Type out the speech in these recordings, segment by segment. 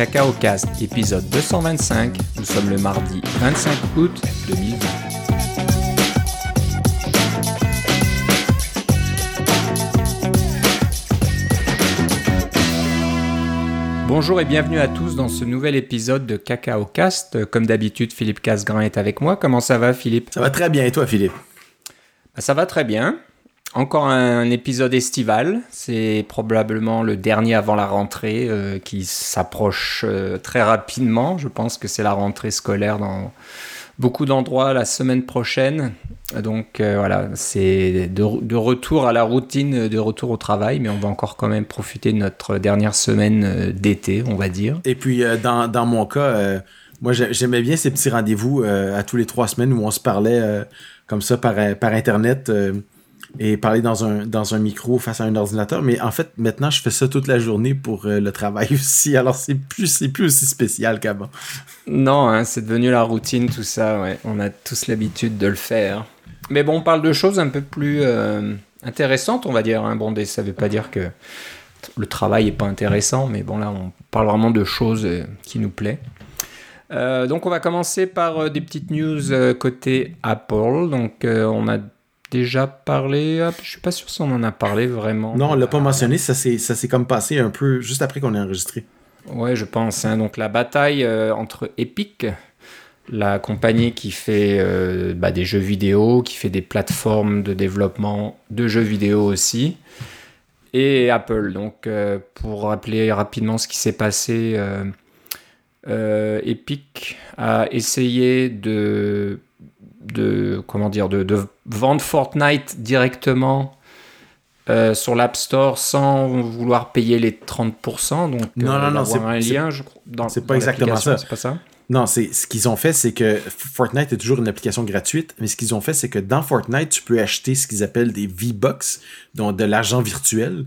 Cacao Cast, épisode 225. Nous sommes le mardi 25 août 2020. Bonjour et bienvenue à tous dans ce nouvel épisode de Cacao Cast. Comme d'habitude, Philippe Casgrain est avec moi. Comment ça va, Philippe? Ça va très bien et toi, Philippe? Bah, Ça va très bien. Encore un épisode estival. C'est probablement le dernier avant la rentrée euh, qui s'approche euh, très rapidement. Je pense que c'est la rentrée scolaire dans beaucoup d'endroits la semaine prochaine. Donc euh, voilà, c'est de, retour à la routine, de retour au travail, mais on va encore quand même profiter de notre dernière semaine d'été, on va dire. Et puis, dans, mon cas, moi, j'ai- j'aimais bien ces petits rendez-vous à tous les trois semaines où on se parlait comme ça par, Internet et parler dans un, dans un micro face à un ordinateur. Mais en fait, maintenant, je fais ça toute la journée pour euh, le travail aussi. Alors, c'est plus, plus aussi spécial qu'avant. Non, hein, c'est devenu la routine, tout ça, ouais. On a tous l'habitude de le faire. Mais bon, on parle de choses un peu plus euh, intéressantes, on va dire. Hein. Bon, ça veut pas dire que le travail est pas intéressant, mais bon, là, on parle vraiment de choses euh, qui nous plaît. Euh, donc, on va commencer par des petites news côté Apple. Donc, on a déjà parlé. je suis pas sûr si on en a parlé vraiment. Non, on l'a pas mentionné. Ça s'est comme passé un peu juste après qu'on ait enregistré. Ouais, je pense. hein. Donc la bataille euh, entre Epic, la compagnie qui fait euh, bah, des jeux vidéo, qui fait des plateformes de développement de jeux vidéo aussi, et Apple. Donc euh, pour rappeler rapidement ce qui s'est passé, Epic a essayé de, de comment dire, de, de vendre Fortnite directement. euh, sur l'App Store sans vouloir payer les 30%. Donc, Non, non, non, d'avoir c'est- un lien, je crois. c'est pas exactement ça. C'est pas ça? Non, c'est ce qu'ils ont fait, c'est que Fortnite est toujours une application gratuite, mais ce qu'ils ont fait, c'est que dans Fortnite, tu peux acheter ce qu'ils appellent des V-Bucks, donc de l'argent virtuel,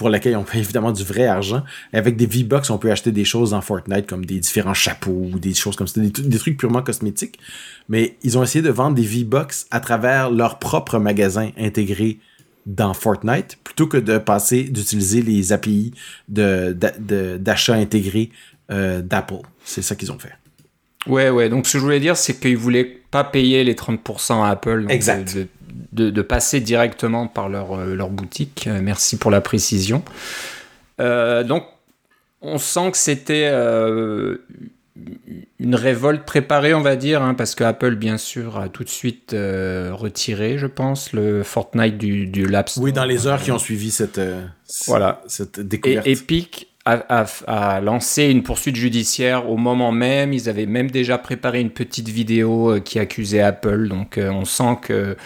pour lequel on paye évidemment du vrai argent. Et avec des V-Bucks, on peut acheter des choses dans Fortnite, comme des différents chapeaux ou des choses comme ça, des, des trucs purement cosmétiques. Mais ils ont essayé de vendre des V-Bucks à travers leur propre magasin intégré dans Fortnite, plutôt que de passer, d'utiliser les API d'achat intégrés euh, d'Apple. C'est ça qu'ils ont fait. Ouais, ouais. Donc, ce que je voulais dire, c'est qu'ils voulaient pas payer les 30% à Apple. donc Exact. De, de- de passer directement par leur, euh, leur boutique. Euh, merci pour la précision. Euh, donc, on sent que c'était euh, une révolte préparée, on va dire, hein, parce que Apple, bien sûr, a tout de suite euh, retiré, je pense, le Fortnite du, du Store. Oui, dans les heures qui ont suivi cette, Voilà. cette Et découverte. Epic a, a- a lancé une poursuite judiciaire au moment même. Ils avaient même déjà préparé une petite vidéo qui accusait Apple. Donc on sent que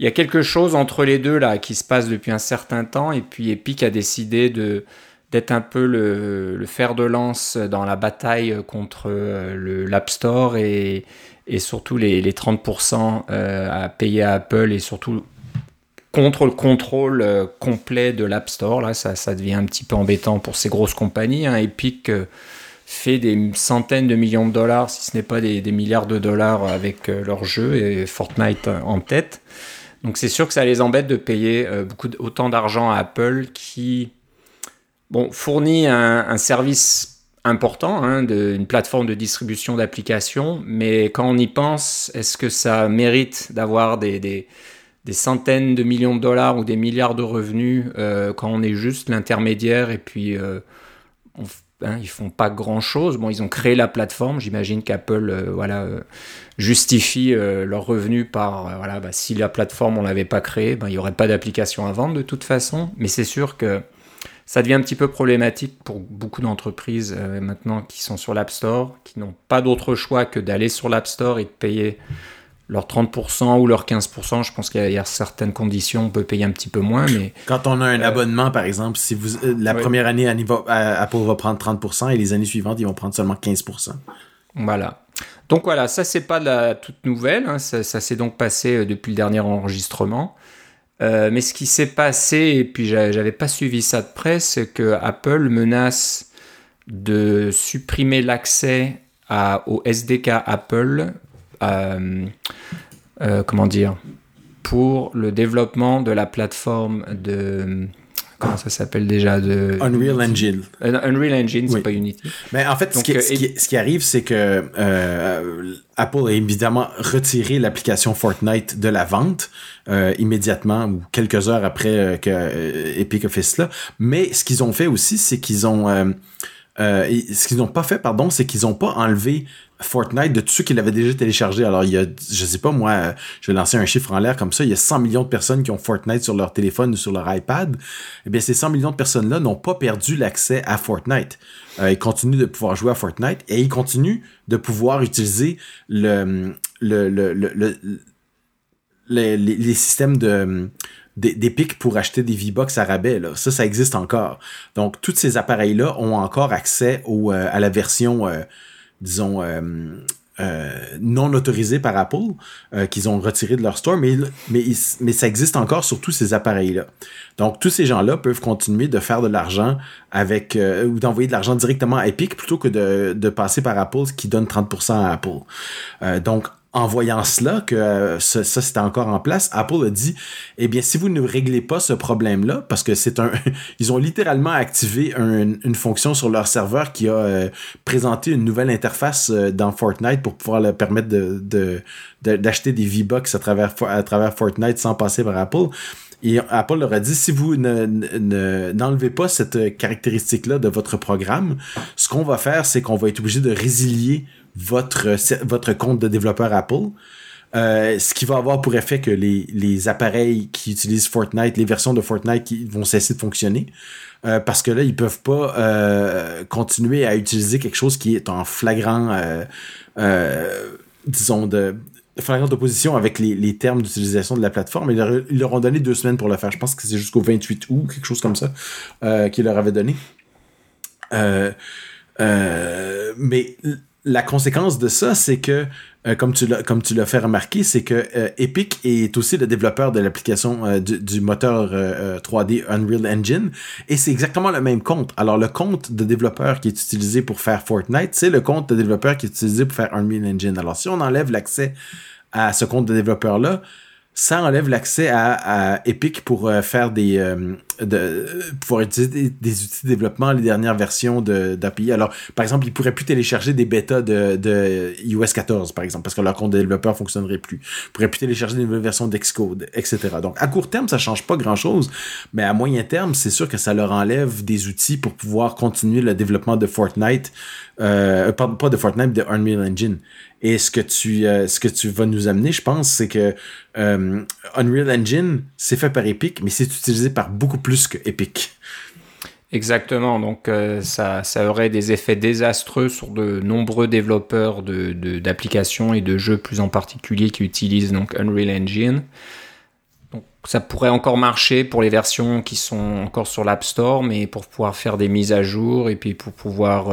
il y a quelque chose entre les deux là qui se passe depuis un certain temps. Et puis Epic a décidé de d'être un peu le, fer de lance dans la bataille contre euh, l'App Store et, surtout les, les 30% euh, à payer à Apple et surtout contre le contrôle euh, complet de l'App Store. Là, ça, devient un petit peu embêtant pour ces grosses compagnies. hein. Epic fait des centaines de millions de dollars, si ce n'est pas des, des milliards de dollars avec leurs jeux et Fortnite en tête. Donc c'est sûr que ça les embête de payer euh, beaucoup autant d'argent à Apple qui bon, fournit un, service important, hein, une plateforme de distribution d'applications, mais quand on y pense, est-ce que ça mérite d'avoir des, centaines de millions de dollars ou des milliards de revenus euh, quand on est juste l'intermédiaire et puis euh, on hein, ils font pas grand chose. Bon, ils ont créé la plateforme. J'imagine qu'Apple euh, voilà, euh, justifie euh, leurs revenus par voilà, bah, si la plateforme on l'avait pas créée, ben, il y aurait pas d'application à vendre de toute façon. Mais c'est sûr que ça devient un petit peu problématique pour beaucoup d'entreprises maintenant qui sont sur l'App Store, qui n'ont pas d'autre choix que d'aller sur l'App Store et de payer leurs 30% ou leurs 15%. Je pense qu'il y, a- certaines conditions, on peut payer un petit peu moins, mais Quand on a un abonnement, par exemple, si vous, euh, la première année, euh, Apple va prendre 30% et les années suivantes, ils vont prendre seulement 15%. Voilà. Donc voilà, ça c'est pas de la toute nouvelle, hein, ça, ça s'est donc passé euh, depuis le dernier enregistrement. Euh, mais ce qui s'est passé, et puis j'a- j'avais pas suivi ça de près, c'est que Apple menace de supprimer l'accès à- au SDK Apple, euh, euh, comment dire, pour le développement de la plateforme de comment ça s'appelle déjà de Unreal Engine. Unreal Engine, c'est pas Unity. Mais en fait, ce, qui, ce, qui, arrive, c'est que Apple a évidemment retiré l'application Fortnite de la vente immédiatement ou quelques heures après que Epic a fait cela. Mais ce qu'ils ont fait aussi, c'est qu'ils ont euh, ce qu'ils n'ont pas fait, pardon, c'est qu'ils n'ont pas enlevé Fortnite de ceux qui l'avaient déjà téléchargé. Alors, il y a, je sais pas, moi, je vais lancer un chiffre en l'air comme ça, il y a 100 millions de personnes qui ont Fortnite sur leur téléphone ou sur leur iPad. Eh bien, ces 100 millions de personnes-là n'ont pas perdu l'accès à Fortnite. Euh, ils continuent de pouvoir jouer à Fortnite et ils continuent de pouvoir utiliser le, le, le, le les, les, systèmes de des, pics pour acheter des V-Bucks à rabais. Ça, ça existe encore. Donc, tous ces appareils-là ont encore accès au, euh, à la version, euh, disons, euh, non autorisée par Apple, qu'ils ont retiré de leur store, mais, mais, mais ça existe encore sur tous ces appareils-là. Donc, tous ces gens-là peuvent continuer de faire de l'argent avec ou d'envoyer de l'argent directement à Epic plutôt que de, de passer par Apple, ce qui donne 30% à Apple. donc, en voyant cela, que euh, ça, c'était encore en place, Apple a dit, eh bien, si vous ne réglez pas ce problème-là, parce que c'est un, ils ont littéralement activé une fonction sur leur serveur qui a euh, présenté une nouvelle interface euh, dans Fortnite pour pouvoir leur permettre de, d'acheter des V-Bucks à travers, à travers Fortnite sans passer par Apple. Et Apple leur a dit, si vous n'enlevez pas cette caractéristique-là de votre programme, ce qu'on va faire, c'est qu'on va être obligé de résilier votre, compte de développeur Apple. Euh, ce qui va avoir pour effet que les, les, appareils qui utilisent Fortnite, les versions de Fortnite qui vont cesser de fonctionner. Euh, parce que là, ils peuvent pas euh, continuer à utiliser quelque chose qui est en flagrant, disons, de flagrante opposition avec les, les termes d'utilisation de la plateforme. Ils leur, ils leur, ont donné deux semaines pour le faire. Je pense que c'est jusqu'au 28 août, quelque chose comme ça, qu'ils leur avaient donné. mais la conséquence de ça, c'est que, euh, comme tu l'as comme tu fait remarquer, c'est que euh, Epic est aussi le développeur de l'application euh, du, moteur 3D Unreal Engine, et c'est exactement le même compte. Alors le compte de développeur qui est utilisé pour faire Fortnite, c'est le compte de développeur qui est utilisé pour faire Unreal Engine. Alors si on enlève l'accès à ce compte de développeur là, ça enlève l'accès à, Epic pour euh, faire des euh, de, pouvoir utiliser des, outils de développement les dernières versions d'API. Alors, par exemple, ils pourraient plus télécharger des bêtas de, de iOS 14, par exemple, parce que leur compte de développeur fonctionnerait plus. Ils pourraient plus télécharger des nouvelles versions d'Xcode, etc. Donc, à court terme, ça change pas grand chose, mais à moyen terme, c'est sûr que ça leur enlève des outils pour pouvoir continuer le développement de Fortnite, euh, pas, de Fortnite, de Unreal Engine. Et ce que tu, euh, ce que tu vas nous amener, je pense, c'est que euh, Unreal Engine, c'est fait par Epic, mais c'est utilisé par beaucoup plus que Epic. Exactement, donc ça, ça aurait des effets désastreux sur de nombreux développeurs d'applications de, et de jeux plus en particulier qui utilisent donc Unreal Engine. Donc ça pourrait encore marcher pour les versions qui sont encore sur l'App Store, mais pour pouvoir faire des mises à jour et puis pour pouvoir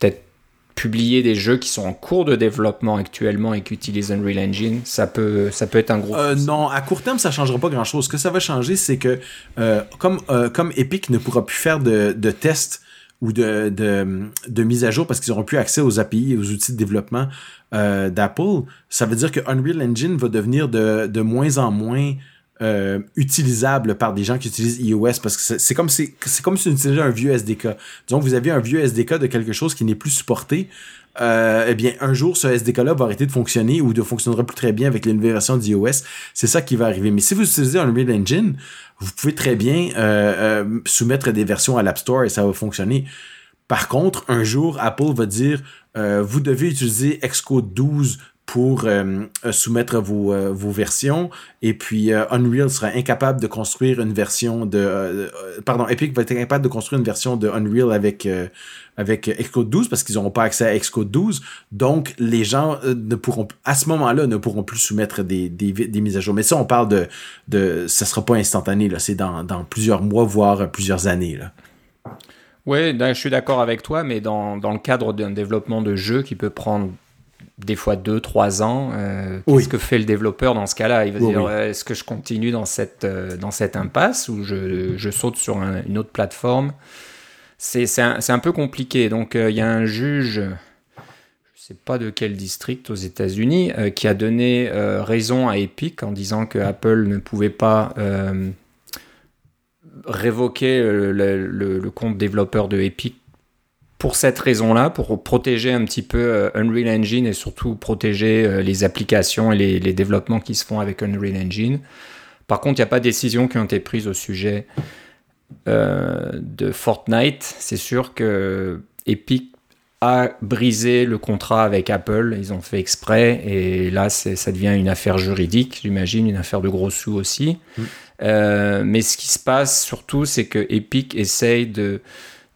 peut-être publier des jeux qui sont en cours de développement actuellement et qui utilisent Unreal Engine, ça peut, ça peut être un gros. Euh, non, à court terme, ça changera pas grand-chose. Ce que ça va changer, c'est que euh, comme, euh, comme Epic ne pourra plus faire de, de tests ou de, de, de mise à jour parce qu'ils n'auront plus accès aux API et aux outils de développement d'Apple, ça veut dire que Unreal Engine va devenir de, de moins en moins euh, utilisable par des gens qui utilisent iOS parce que c'est comme c'est comme si on utilisait un vieux SDK. Disons que vous avez un vieux SDK de quelque chose qui n'est plus supporté. Euh, eh bien, un jour, ce SDK-là va arrêter de fonctionner ou ne fonctionnera plus très bien avec les nouvelles versions d'iOS. C'est ça qui va arriver. Mais si vous utilisez un Unreal Engine, vous pouvez très bien euh, soumettre des versions à l'App Store et ça va fonctionner. Par contre, un jour, Apple va dire, vous devez utiliser Xcode 12 pour euh, euh, soumettre vos, euh, vos, versions. Et puis Unreal sera incapable de construire une version de... pardon, Epic va être incapable de construire une version de Unreal avec, avec Xcode 12 parce qu'ils n'auront pas accès à Xcode 12. Donc, les gens ne pourront, à ce moment-là, ne pourront plus soumettre des, des, mises à jour. Mais ça, on parle de... de ça sera pas instantané, là. C'est dans, dans plusieurs mois, voire plusieurs années, là. Oui, je suis d'accord avec toi, mais dans, dans le cadre d'un développement de jeu qui peut prendre des fois 2-3 ans. Euh, qu'est-ce que fait le développeur dans ce cas-là? Il va dire est-ce que je continue dans cette, euh, dans cette impasse ou je, je saute sur une autre plateforme? C'est un, un, peu compliqué. Donc euh, il y a un juge, je ne sais pas de quel district aux États-Unis, qui a donné raison à Epic en disant que Apple ne pouvait pas révoqué le, compte développeur de Epic pour cette raison-là, pour protéger un petit peu Unreal Engine et surtout protéger les applications et les, développements qui se font avec Unreal Engine. Par contre, il n'y a pas de décision qui ont été prises au sujet de Fortnite. C'est sûr que Epic a brisé le contrat avec Apple. Ils ont fait exprès et là, ça devient une affaire juridique, j'imagine, une affaire de gros sous aussi. Mm. Euh, mais ce qui se passe surtout, c'est que Epic essaye de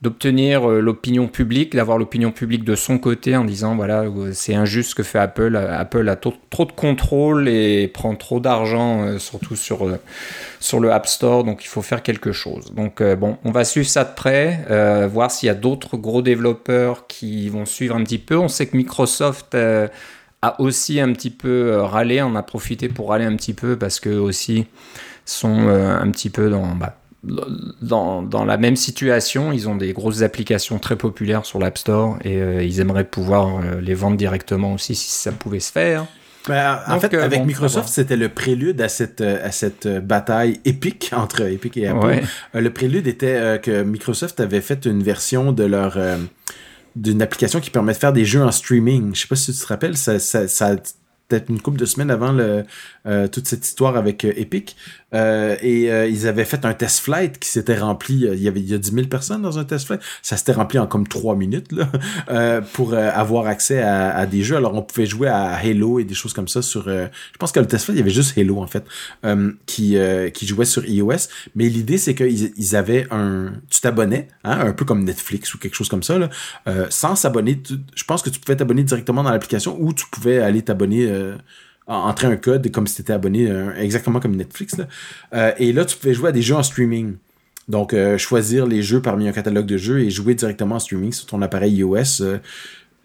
d'obtenir euh, l'opinion publique, d'avoir l'opinion publique de son côté en disant voilà euh, c'est injuste ce que fait Apple, Apple a trop de contrôle et prend trop d'argent euh, surtout sur sur le App Store donc il faut faire quelque chose. Donc bon on va suivre ça de près, voir s'il y a d'autres gros développeurs qui vont suivre un petit peu. On sait que Microsoft a aussi un petit peu râlé, on a profité pour râler un petit peu parce que aussi sont un petit peu dans bah, dans, dans, la même situation, ils ont des grosses applications très populaires sur l'App Store et euh, ils aimeraient pouvoir euh, les vendre directement aussi si ça pouvait se faire. Ben, en fait, euh, avec Microsoft, c'était le prélude à cette, à cette bataille épique entre Epic et Apple. le prélude était que Microsoft avait fait une version de leur d'une application qui permet de faire des jeux en streaming. Je sais pas si tu te rappelles, ça, ça, ça une couple de semaines avant le, toute cette histoire avec Epic. Euh, et euh, ils avaient fait un test flight qui s'était rempli. Euh, il y avait il y a 10 000 personnes dans un test flight. Ça s'était rempli en comme 3 minutes pour avoir accès à, des jeux. Alors on pouvait jouer à Halo et des choses comme ça sur. je pense que le test flight il y avait juste Halo en fait qui qui jouait sur iOS. Mais l'idée c'est qu'ils ils avaient un. Tu t'abonnais, hein, un peu comme Netflix ou quelque chose comme ça sans s'abonner. Je pense que tu pouvais t'abonner directement dans l'application ou tu pouvais aller t'abonner entrer un code comme si tu étais abonné euh, exactement comme Netflix. Euh, et là, tu pouvais jouer à des jeux en streaming. Donc, euh, choisir les jeux parmi un catalogue de jeux et jouer directement en streaming sur ton appareil iOS.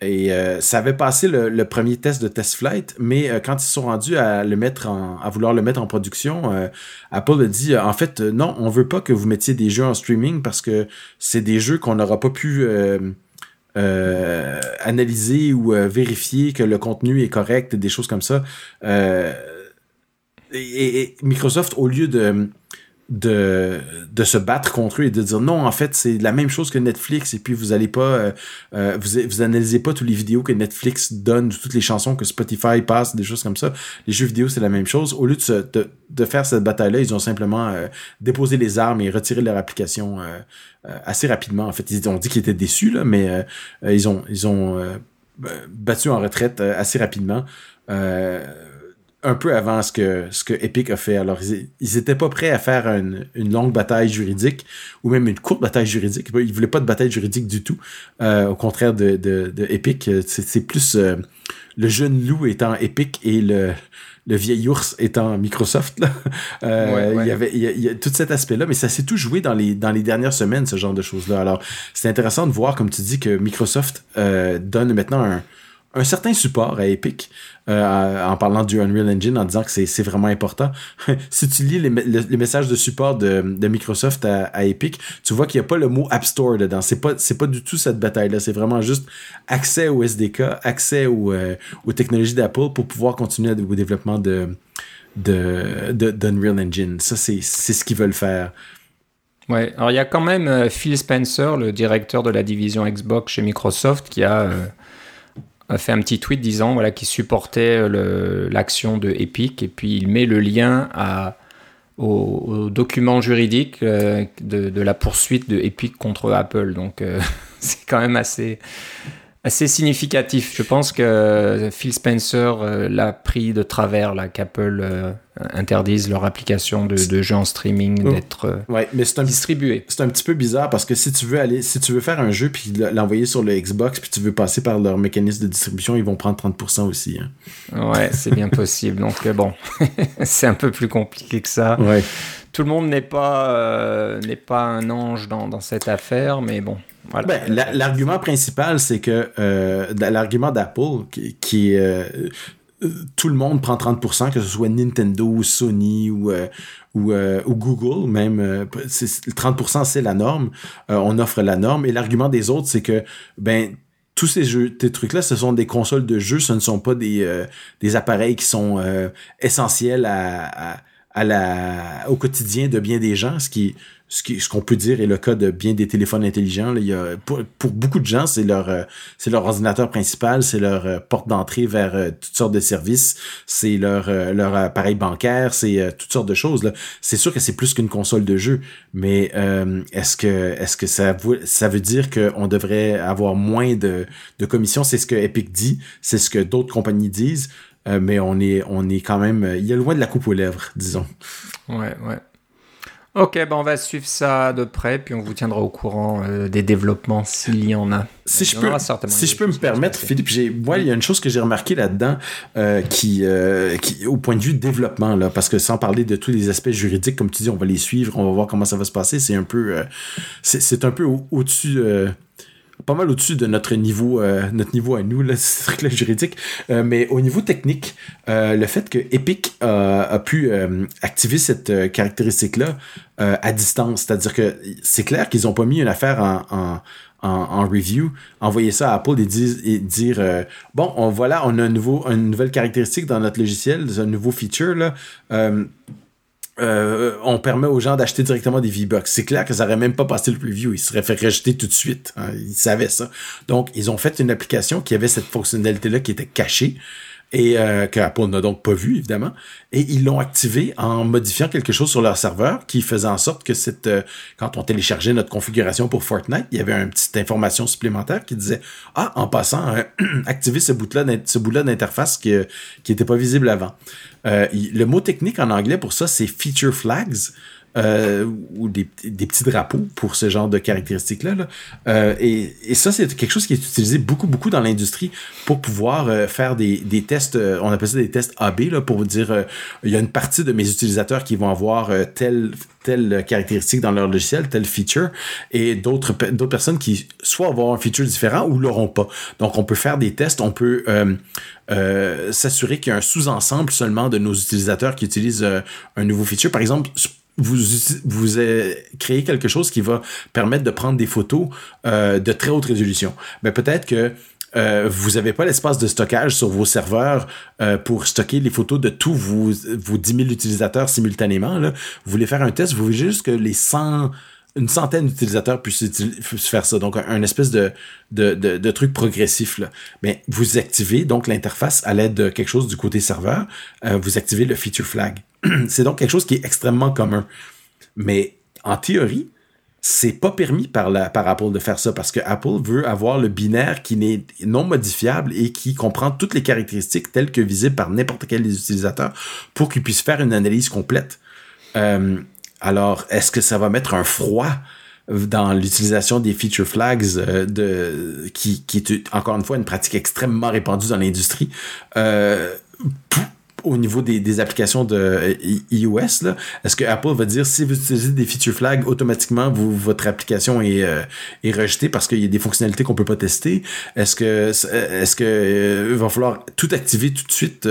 et ça avait passé le, premier test de test flight, mais quand ils sont rendus à le mettre en, à vouloir le mettre en production, Apple a dit en fait non, on veut pas que vous mettiez des jeux en streaming parce que c'est des jeux qu'on n'aura pas pu euh, analyser ou euh, vérifier que le contenu est correct, des choses comme ça. Euh, et, Microsoft, au lieu de de, de se battre contre eux et de dire non, en fait, c'est la même chose que Netflix et puis vous allez pas, euh, euh, vous, vous analysez pas toutes les vidéos que Netflix donne, toutes les chansons que Spotify passe, des choses comme ça. Les jeux vidéo, c'est la même chose. Au lieu de, de, de faire cette bataille-là, ils ont simplement euh, déposé les armes et retiré leur application assez rapidement. En fait, ils ont dit qu'ils étaient déçus, là, mais ils ont, ils ont battu en retraite assez rapidement. Euh, un peu avant ce que, ce que Epic a fait. Alors, ils, étaient pas prêts à faire une, une, longue bataille juridique ou même une courte bataille juridique. Ils voulaient pas de bataille juridique du tout. Euh, au contraire de, de, de Epic, c'est plus euh, le jeune loup étant Epic et le, le vieil ours étant Microsoft. Là. Euh, Il y avait il y, a, tout cet aspect-là, mais ça s'est tout joué dans les, dans les dernières semaines, ce genre de choses-là. Alors, c'est intéressant de voir, comme tu dis, que Microsoft euh, donne maintenant un, un certain support à Epic euh, en parlant du Unreal Engine, en disant que c'est vraiment important. si tu lis les, les, messages de support de, de Microsoft à, Epic, tu vois qu'il n'y a pas le mot App Store dedans. C'est pas pas du tout cette bataille-là. C'est vraiment juste accès au SDK, accès euh, aux technologies d'Apple pour pouvoir continuer au développement de de, d'Unreal Engine. Ça, c'est ce qu'ils veulent faire. Ouais, alors il y a quand même euh, Phil Spencer, le directeur de la division Xbox chez Microsoft, qui a a fait un petit tweet disant voilà, qu'il supportait l'action de Epic et puis il met le lien à, au, document juridique euh, de, la poursuite de Epic contre Apple. Donc euh, c'est quand même assez, assez significatif. Je pense que Phil Spencer euh, l'a pris de travers, là, qu'Apple euh, interdise leur application de, de jeux en streaming oh. d'être euh, ouais, mais c'est un distribué. C'est un petit peu bizarre parce que si tu veux aller, si tu veux faire un jeu puis l'envoyer sur le Xbox puis tu veux passer par leur mécanisme de distribution, ils vont prendre 30% aussi. Hein. Ouais, c'est bien possible. Donc bon, c'est un peu plus compliqué que ça. Ouais. Tout le monde n'est pas n'est pas un ange dans, dans cette affaire, mais bon. Ben, l'argument principal, c'est que euh, l'argument d'Apple, qui, est euh, euh, tout le monde prend 30%, que ce soit Nintendo, Sony ou, ou, ou, Google, même 30% c'est la norme. on offre la norme. Et l'argument des autres, c'est que ben tous ces jeux, ces trucs-là, ce sont des consoles de jeux, ce ne sont pas des, des appareils qui sont essentiels à, à, la, au quotidien de bien des gens, ce qui ce qu'on ce peut dire est le cas de bien des téléphones intelligents. Là. Il y a, pour, pour, beaucoup de gens, c'est leur euh, c'est leur ordinateur principal, c'est leur euh, porte d'entrée vers euh, toutes sortes de services, c'est leur leur appareil bancaire, c'est toutes sortes de choses. C'est sûr que c'est plus qu'une console de jeu, mais est-ce que est-ce que ça ça veut dire qu'on devrait avoir moins de de commissions? C'est ce que Epic dit, c'est ce que d'autres compagnies disent. Mais on est, on est quand même, il y a loin de la coupe aux lèvres, disons. Ouais, ouais. Ok, ben on va suivre ça de près, puis on vous tiendra au courant euh, des développements s'il y en a. Si je peux, si je peux me permettre, Philippe, moi, il y a une chose que j'ai remarqué là-dedans euh, qui, euh, qui, au point de vue développement, là, parce que sans parler de tous les aspects juridiques, comme tu dis, on va les suivre, on va voir comment ça va se passer. C'est un peu, c'est, un peu au-dessus pas mal au-dessus de notre niveau, euh, notre niveau à nous, là, ce truc-là juridique. Euh, mais au niveau technique, euh, le fait que Epic a pu activer cette caractéristique-là à distance, c'est-à-dire que c'est clair qu'ils ont pas mis une affaire en, en, review, envoyer ça à Apple et dire, bon, on, voilà, on a un nouveau, une nouvelle caractéristique dans notre logiciel, un nouveau feature, là. On permet aux gens d'acheter directement des V-Bucks. C'est clair que ça n'aurait même pas passé le preview. Ils seraient fait rejeter tout de suite. Hein. Ils savaient ça. Donc, ils ont fait une application qui avait cette fonctionnalité-là qui était cachée et euh, que Apple n'a donc pas vu évidemment. Et ils l'ont activé en modifiant quelque chose sur leur serveur qui faisait en sorte que euh, quand on téléchargeait notre configuration pour Fortnite il y avait une petite information supplémentaire qui disait ah en passant euh, activer ce bout là ce bout d'interface qui qui était pas visible avant euh, le mot technique en anglais pour ça c'est feature flags euh, ou des, petits drapeaux pour ce genre de caractéristiques-là. Euh, et, ça, c'est quelque chose qui est utilisé beaucoup, beaucoup dans l'industrie pour pouvoir euh, faire des, des tests, on appelle ça des tests AB, là, pour vous dire, il y a une partie de mes utilisateurs qui vont avoir telle, telle caractéristique dans leur logiciel, telle feature, et d'autres d'autres personnes qui soit vont avoir un feature différent ou l'auront pas. Donc, on peut faire des tests, on peut s'assurer qu'il y a un sous-ensemble seulement de nos utilisateurs qui utilisent un nouveau feature. Par exemple, vous, vous créez quelque chose qui va permettre de prendre des photos euh, de très haute résolution. Mais peut-être que euh, vous n'avez pas l'espace de stockage sur vos serveurs euh, pour stocker les photos de tous vos, vos 10 000 utilisateurs simultanément. Vous voulez faire un test, vous voulez juste que les 100 une centaine d'utilisateurs puissent, faire ça. Donc, un, espèce de, truc progressif. Mais vous activez donc l'interface à l'aide de quelque chose du côté serveur. vous activez le feature flag. c'est donc quelque chose qui est extrêmement commun. Mais en théorie, c'est pas permis par, la, Apple de faire ça parce que Apple veut avoir le binaire qui n'est non modifiable et qui comprend toutes les caractéristiques telles que visibles par n'importe quel des utilisateurs pour qu'ils puissent faire une analyse complète. Euh, alors, est-ce que ça va mettre un froid dans l'utilisation des feature flags euh, qui est encore une fois une pratique extrêmement répandue dans l'industrie? Euh, au niveau des, des applications de euh, iOS, est-ce que Apple va dire si vous utilisez des feature flags, automatiquement vous, votre application est, euh, est rejetée parce qu'il y a des fonctionnalités qu'on peut pas tester? Est-ce que est-ce que euh, va falloir tout activer tout de suite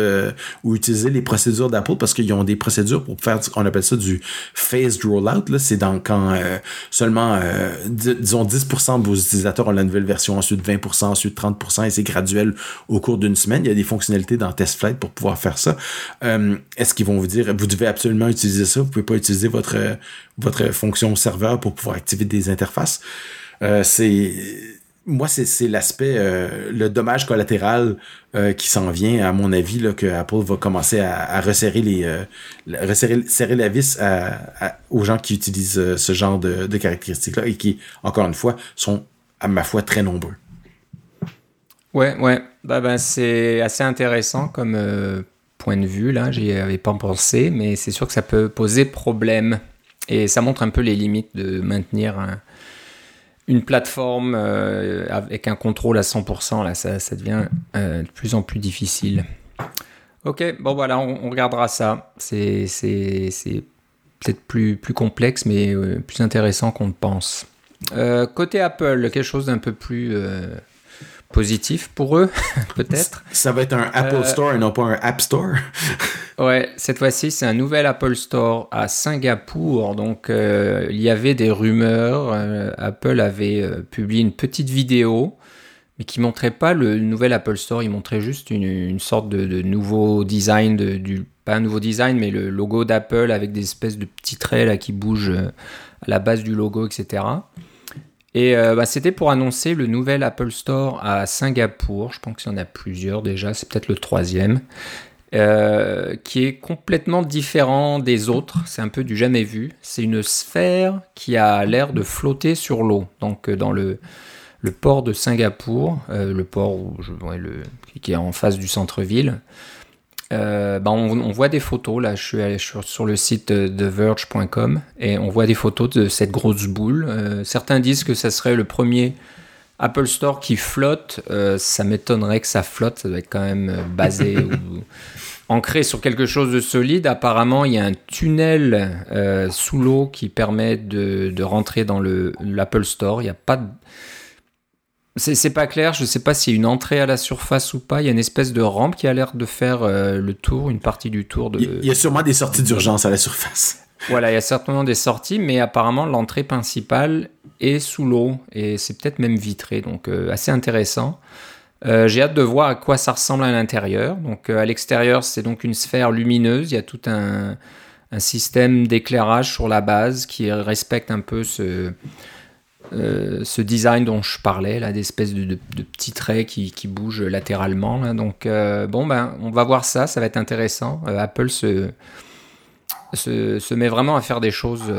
ou utiliser les procédures d'Apple? Parce qu'ils ont des procédures pour faire on appelle ça du phased rollout c'est dans quand seulement disons 10% de vos utilisateurs ont la nouvelle version, ensuite 20%, ensuite 30% et c'est graduel au cours d'une semaine. Il y a des fonctionnalités dans Test Flight pour pouvoir faire ça. Euh, est-ce qu'ils vont vous dire, vous devez absolument utiliser ça, vous pouvez pas utiliser votre, votre fonction serveur pour pouvoir activer des interfaces? Euh, c'est moi, c'est l'aspect, euh, le dommage collatéral qui s'en vient, à mon avis, là, que Apple va commencer à, resserrer les, resserrer, serrer la vis aux gens qui utilisent ce genre de, de caractéristiques-là et qui, encore une fois, sont, à ma foi, très nombreux. Ouais, ouais, ben, c'est assez intéressant comme point de vue, là, j'y avais pas pensé, mais c'est sûr que ça peut poser problème. Et ça montre un peu les limites de maintenir une plateforme euh, avec un contrôle à 100%. Là, ça, devient euh, de plus en plus difficile. Ok, bon voilà, on, regardera ça. C'est peut-être plus, plus complexe, mais euh, plus intéressant qu'on ne pense. côté Apple, quelque chose d'un peu plus positif pour eux, peut-être. Ça va être un Apple euh, Store et non pas un App Store. ouais, cette fois-ci, c'est un nouvel Apple Store à Singapour. Donc, euh, il y avait des rumeurs. Euh, Apple avait publié une petite vidéo, mais qui montrait pas le nouvel Apple Store. Il montrait juste une, sorte de, nouveau design du pas un nouveau design, mais le logo d'Apple avec des espèces de petits traits là qui bougent à la base du logo, etc. Et bah, c'était pour annoncer le nouvel Apple Store à Singapour. Je pense qu'il y en a plusieurs déjà, c'est peut-être le troisième. Euh, qui est complètement différent des autres. C'est un peu du jamais vu. C'est une sphère qui a l'air de flotter sur l'eau. Donc euh, dans le, port de Singapour, euh, le port qui est en face du centre-ville, bah on, voit des photos. Là, je suis allé sur, le site TheVerge.com et on voit des photos de cette grosse boule. certains disent que ça serait le premier Apple Store qui flotte, ça m'étonnerait que ça flotte, ça doit être quand même basé ou ancré sur quelque chose de solide. Apparemment, il y a un tunnel euh, sous l'eau qui permet de, rentrer dans l'Apple Store. Il n'y a pas de... C'est pas clair, je ne sais pas s'il y a une entrée à la surface ou pas. Il y a une espèce de rampe qui a l'air de faire euh, le tour, une partie du tour. De... Il y a sûrement des sorties d'urgence à la surface. Voilà, il y a certainement des sorties, mais apparemment l'entrée principale est sous l'eau et c'est peut-être même vitré, donc euh, assez intéressant. Euh, j'ai hâte de voir à quoi ça ressemble à l'intérieur. Donc à l'extérieur, c'est donc une sphère lumineuse. Il y a tout un, système d'éclairage sur la base qui respecte un peu ce, euh, ce design dont je parlais, là, d'espèces de, petits traits qui, bougent latéralement. Donc bon, ben, on va voir ça, ça va être intéressant. Apple se, se, se, met vraiment à faire des choses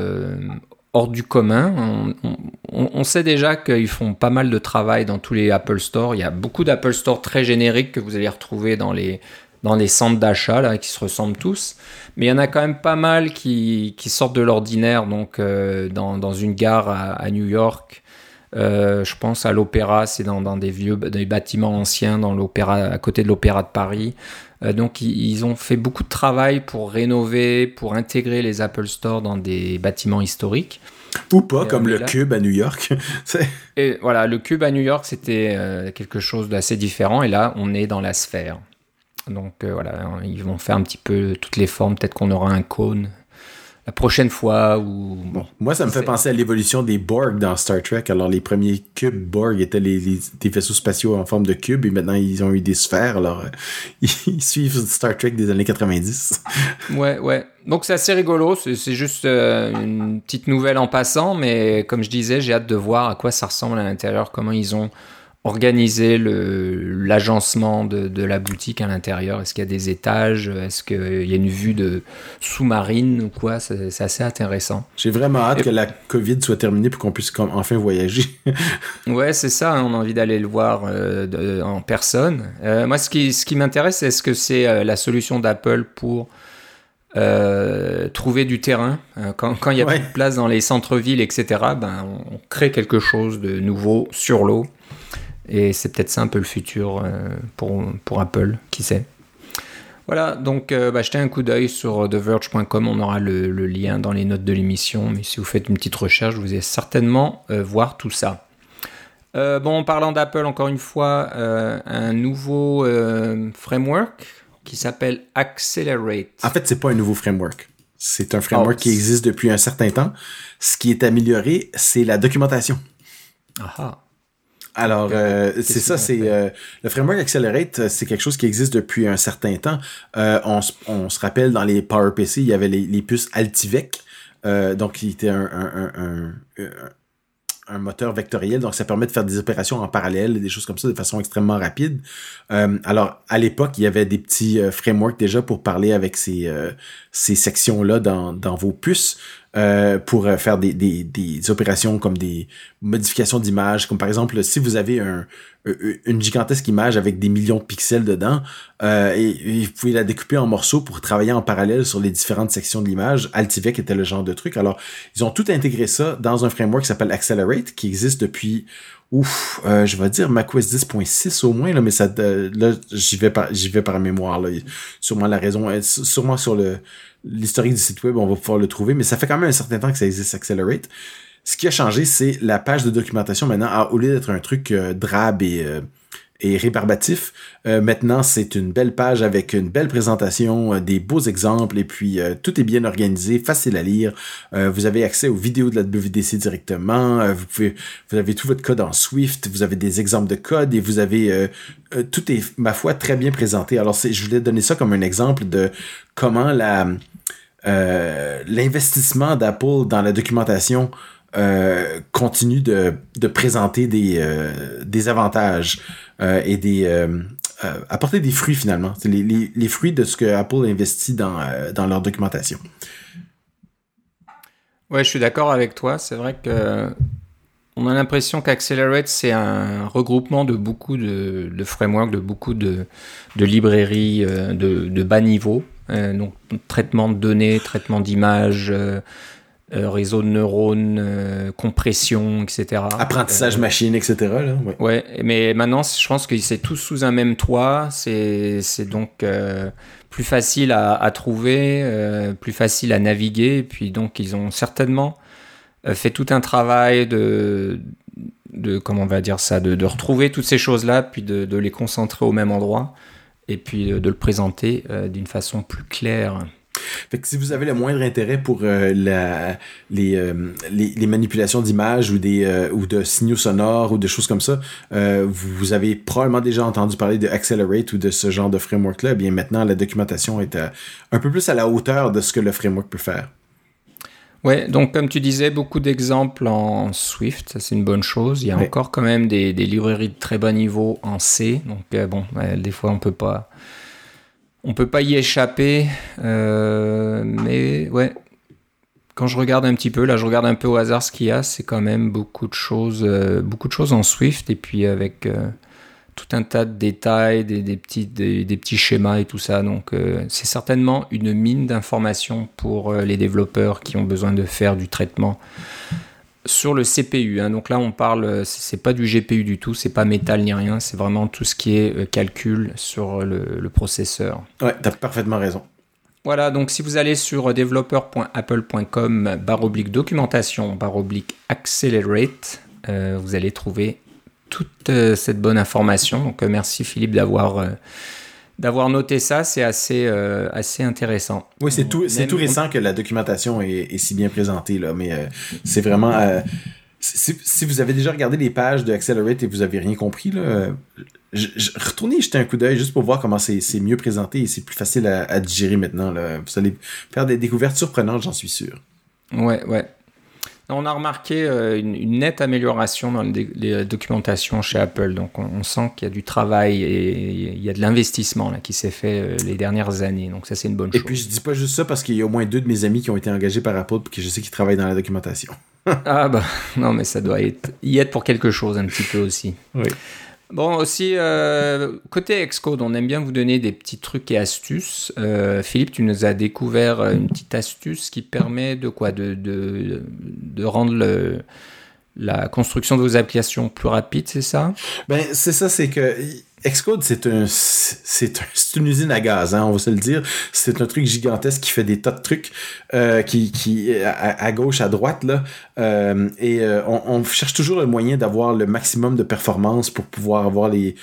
hors du commun. On, sait déjà qu'ils font pas mal de travail dans tous les Apple Store. Il y a beaucoup d'Apple Store très génériques que vous allez retrouver dans les, dans les centres d'achat là, qui se ressemblent tous. Mais il y en a quand même pas mal qui, qui sortent de l'ordinaire. Donc euh, dans, dans, une gare à, New York, euh, je pense à l'Opéra, c'est dans, dans, des vieux des bâtiments anciens, dans l'Opéra à côté de l'Opéra de Paris. Euh, donc ils ont fait beaucoup de travail pour rénover, pour intégrer les Apple Store dans des bâtiments historiques. Ou pas, comme le Cube à New York. et voilà, le Cube à New York, c'était quelque chose d'assez différent. Et là, on est dans la sphère. Donc euh, voilà, ils vont faire un petit peu toutes les formes. Peut-être qu'on aura un cône la prochaine fois ou bon. Moi, ça me fait penser à l'évolution des Borg dans Star Trek. Alors, les premiers cubes Borg étaient les, des vaisseaux spatiaux en forme de cubes et maintenant ils ont eu des sphères. Alors, ils suivent Star Trek des années 90. ouais, ouais. Donc, c'est assez rigolo. C'est juste euh, une petite nouvelle en passant, mais comme je disais, j'ai hâte de voir à quoi ça ressemble à l'intérieur, comment ils ont organiser l'agencement de, de, la boutique à l'intérieur? Est-ce qu'il y a des étages? Est-ce qu'il y a une vue de sous-marine ou quoi? C'est assez intéressant. J'ai vraiment hâte que la COVID soit terminée pour qu'on puisse enfin voyager. ouais, c'est ça. Hein, on a envie d'aller le voir euh, en personne. Euh, moi, ce qui, ce qui m'intéresse, est-ce que c'est euh, la solution d'Apple pour trouver du terrain? quand, quand, il y a plus de place dans les centres-villes, etc., ben, on crée quelque chose de nouveau sur l'eau. Et c'est peut-être ça un peu le futur euh, pour, pour Apple, qui sait. Voilà, donc euh, bah, jetez un coup d'œil sur TheVerge.com, on aura le, lien dans les notes de l'émission, mais si vous faites une petite recherche, vous allez certainement euh, voir tout ça. bon, en parlant d'Apple, encore une fois, un nouveau framework qui s'appelle Accelerate. En fait, c'est pas un nouveau framework. C'est un framework oh, qui existe depuis un certain temps. Ce qui est amélioré, c'est la documentation. Ah alors, euh, c'est ça, c'est euh, le framework Accelerate, euh, c'est quelque chose qui existe depuis un certain temps. on, on, se rappelle dans les PowerPC, il y avait les, les puces Altivec, donc qui était un, un, un, un, moteur vectoriel, donc ça permet de faire des opérations en parallèle et des choses comme ça de façon extrêmement rapide. alors, à l'époque, il y avait des petits frameworks déjà pour parler avec ces, ces sections-là dans, dans vos puces. Euh, pour euh, faire des, des, des, opérations comme des modifications d'images, comme par exemple si vous avez un, une gigantesque image avec des millions de pixels dedans, euh, et, vous pouvez la découper en morceaux pour travailler en parallèle sur les différentes sections de l'image. Altivec était le genre de truc. Alors, ils ont tout intégré ça dans un framework qui s'appelle Accelerate, qui existe depuis ouf, euh, je vais dire macOS 10.6 au moins, là, mais ça, là, j'y vais par, j'y vais par mémoire, là. Sûrement la raison, sûrement sur le, l'historique du site web, on va pouvoir le trouver, mais ça fait quand même un certain temps que ça existe Accelerate. Ce qui a changé, c'est la page de documentation maintenant, au lieu d'être un truc euh, drab et, euh, rébarbatif. Euh, maintenant, c'est une belle page avec une belle présentation, euh, des beaux exemples, et puis tout est bien organisé, facile à lire. vous avez accès aux vidéos de la WDC directement. vous avez tout votre code en Swift. Vous avez des exemples de code et vous avez tout est ma foi très bien présenté. Alors, je voulais donner ça comme un exemple de comment l'investissement d'Apple dans la documentation euh, continue de, présenter des, euh, avantages euh, et des apporter des fruits finalement. C'est les, fruits de ce que Apple investit dans, dans leur documentation. Ouais, je suis d'accord avec toi. C'est vrai que on a l'impression qu'Accelerate, c'est un regroupement de beaucoup de, frameworks, de beaucoup de, de librairies de, de, bas niveau. donc, traitement de données, traitement d'images, euh, réseau de neurones, euh, compression, etc. Apprentissage euh, machine, etc. Là, ouais. ouais. mais maintenant, je pense que c'est tous sous un même toit. C'est donc plus facile à, à trouver, plus facile à naviguer. Et puis donc, ils ont certainement fait tout un travail de, de comment on va dire ça, de, de retrouver toutes ces choses-là, puis de, de, les concentrer au même endroit, et puis de, le présenter d'une façon plus claire. Fait que si vous avez le moindre intérêt pour euh, la, les, euh, les, les, manipulations d'images ou, des, euh, ou de signaux sonores ou de choses comme ça, vous, avez probablement déjà entendu parler de Accelerate ou de ce genre de framework-là. Eh bien maintenant, la documentation est un peu plus à la hauteur de ce que le framework peut faire. Ouais, donc comme tu disais, beaucoup d'exemples en Swift, ça c'est une bonne chose. Il y a encore quand même des, des, librairies de très bas niveau en C, donc bon, des fois on peut pas on peut pas y échapper, euh, mais ouais. Quand je regarde un petit peu, là, je regarde un peu au hasard ce qu'il y a, c'est quand même beaucoup de choses, euh, beaucoup de choses en Swift et puis avec euh, tout un tas de détails, des, petits, des, petits schémas et tout ça. Donc, c'est certainement une mine d'informations pour les développeurs qui ont besoin de faire du traitement sur le CPU. Hein. Donc là, on parle, c'est pas du GPU du tout, c'est pas métal ni rien, c'est vraiment tout ce qui est euh, calcul sur le, processeur. Ouais, t'as parfaitement raison. Voilà, donc si vous allez sur developer.apple.com barre oblique documentation barre oblique accelerate, euh, vous allez trouver toute euh, cette bonne information. Donc merci Philippe d'avoir d'avoir noté ça, c'est assez, euh, assez intéressant. Oui, c'est tout, c'est tout récent que la documentation est, si bien présentée, là, mais euh, c'est vraiment... Euh, si, vous avez déjà regardé les pages de Accelerate et vous avez rien compris, là, je, retournez jeter un coup d'œil juste pour voir comment c'est, mieux présenté et c'est plus facile à, à digérer maintenant. Là. Vous allez faire des découvertes surprenantes, j'en suis sûr. Ouais, ouais. On a remarqué euh, une, nette amélioration dans les, documentations chez Apple. Donc on, sent qu'il y a du travail et il y a de l'investissement qui s'est fait euh, les dernières années. Donc ça c'est une bonne chose. Et puis je dis pas juste ça parce qu'il y a au moins deux de mes amis qui ont été engagés par Apple et que je sais qu'ils travaillent dans la documentation. ah bah non mais ça doit être, y être pour quelque chose un petit peu aussi. Oui. Bon, aussi, euh, côté Xcode, on aime bien vous donner des petits trucs et astuces. Euh, Philippe, tu nous as découvert une petite astuce qui permet de quoi? De, de, rendre la construction de vos applications plus rapide, c'est ça? Ben, c'est ça, c'est que Xcode, c'est un, c'est une usine à gaz, hein, on va se le dire. C'est un truc gigantesque qui fait des tas de trucs, euh, qui, qui à, gauche, à droite euh, et euh, on, cherche toujours le moyen d'avoir le maximum de performance pour pouvoir avoir les,